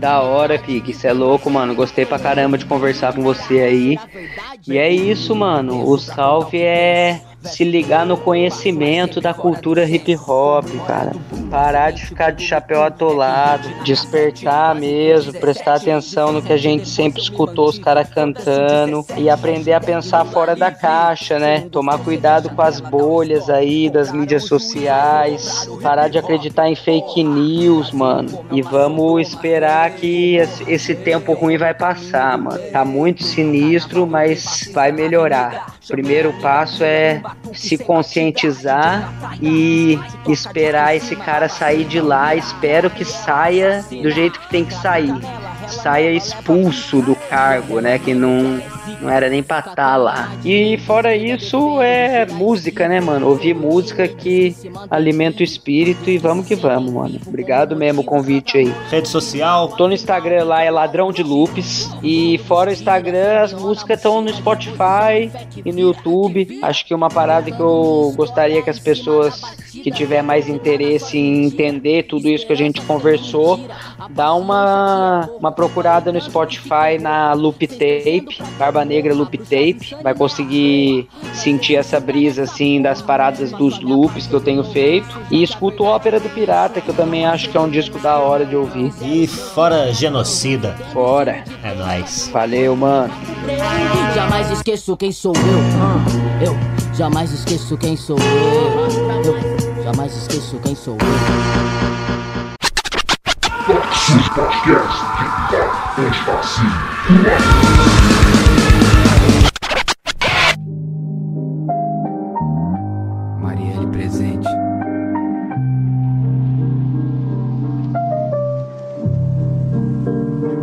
Da hora, Fique. Isso é louco, mano. Gostei pra caramba de conversar com você aí. E é isso, mano. O salve é se ligar no conhecimento da cultura hip hop, cara. Parar de ficar de chapéu atolado, despertar mesmo, prestar atenção no que a gente sempre escutou os caras cantando e aprender a pensar fora da caixa, né? Tomar cuidado com as bolhas aí das mídias sociais, parar de acreditar em fake news, mano. E vamos esperar que esse tempo ruim vai passar, mano. Tá muito sinistro, mas vai melhorar. Primeiro passo é se conscientizar e esperar esse cara sair de lá. Espero que saia do jeito que tem que sair. Saia expulso do cargo, né? Que não, não era nem pra estar tá lá. E fora isso, é música, né, mano? Ouvir música que alimenta o espírito e vamos que vamos, mano. Obrigado mesmo o convite aí. Rede social? Tô no Instagram lá, é Ladrão de Loops. E fora o Instagram, as músicas estão no Spotify e no YouTube. Acho que uma parada que eu gostaria que as pessoas que tiver mais interesse em entender tudo isso que a gente conversou, dá uma, uma procurada no Spotify na Loop Tape, Barba Negra Loop Tape, vai conseguir sentir essa brisa assim das paradas dos loops que eu tenho feito e escuto Ópera do Pirata, que eu também acho que é um disco da hora de ouvir. E fora Genocida. Fora. É nóis. Valeu, mano. Jamais esqueço quem sou eu. Eu jamais esqueço quem sou eu. Eu jamais esqueço quem sou eu. Seus podcasts de rock antifascismo. Marielle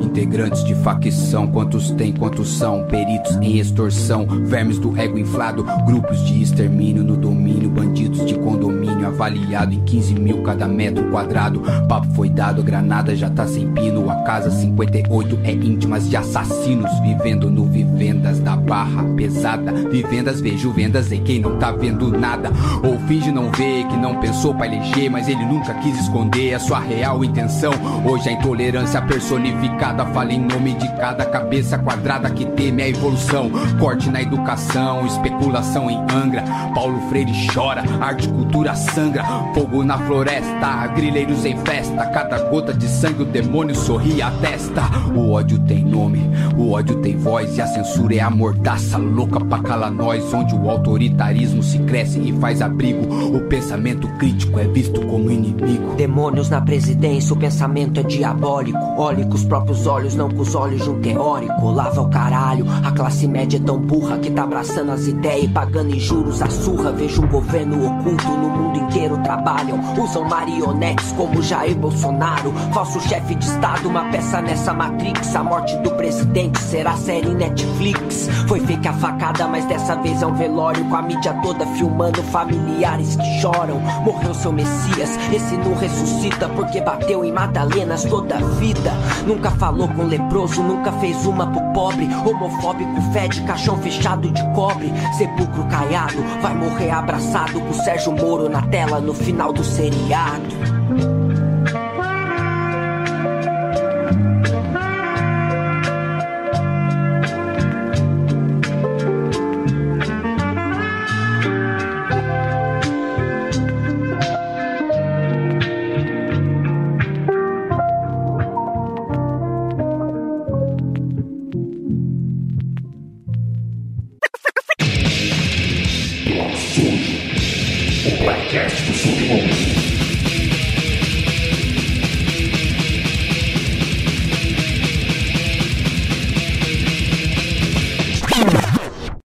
Integrantes de facção, quantos tem, quantos são? Peritos em extorsão, vermes do ego inflado, grupos de extermínio no domínio, bandidos de condomínio, avaliado em 15 mil cada metro quadrado. Papo foi dado, granada já tá sem pino. A casa 58 é íntimas de assassinos, vivendo no vivendas da barra pesada. Vivendas, vejo vendas em quem não tá vendo nada. Ou finge não ver que não pensou pra eleger, mas ele nunca quis esconder a sua real intenção. Hoje a intolerância personificada fala em nome de cada cabeça quadrada que teme a evolução. Corte na educação, especulação em Angra. Paulo Freire chora, arte cultura sangra. Fogo na floresta, grileiros em festa. Cada gota de sangue o demônio sorri à testa. O ódio tem nome, o ódio tem voz. E a censura é a mordaça louca pra calar nós. Onde o autoritarismo se cresce e faz abrigo. O pensamento crítico é visto como inimigo. Demônios na presidência, o pensamento é diabólico. Olhe com os próprios olhos, não com os olhos de um teórico. Lava o caralho, a classe média é tão burra que tá abraçando as ideias e pagando em juros a surra. Vejo um governo oculto no mundo inteiro trabalham. Usam marionetes como Jair Bolsonaro. Falso chefe de estado, uma peça nessa Matrix. A morte do presidente será série Netflix. Foi fake a facada, mas dessa vez é um velório. Com a mídia toda filmando familiares que choram. Morreu seu Messias, esse não ressuscita porque bateu em Madalenas toda a vida. Nunca falou com leproso, nunca fez uma pro pobre. Homofóbico fede, caixão fechado de cobre. Sepulcro caiado, vai morrer abraçado com Sérgio Moro na tela no final do seriado.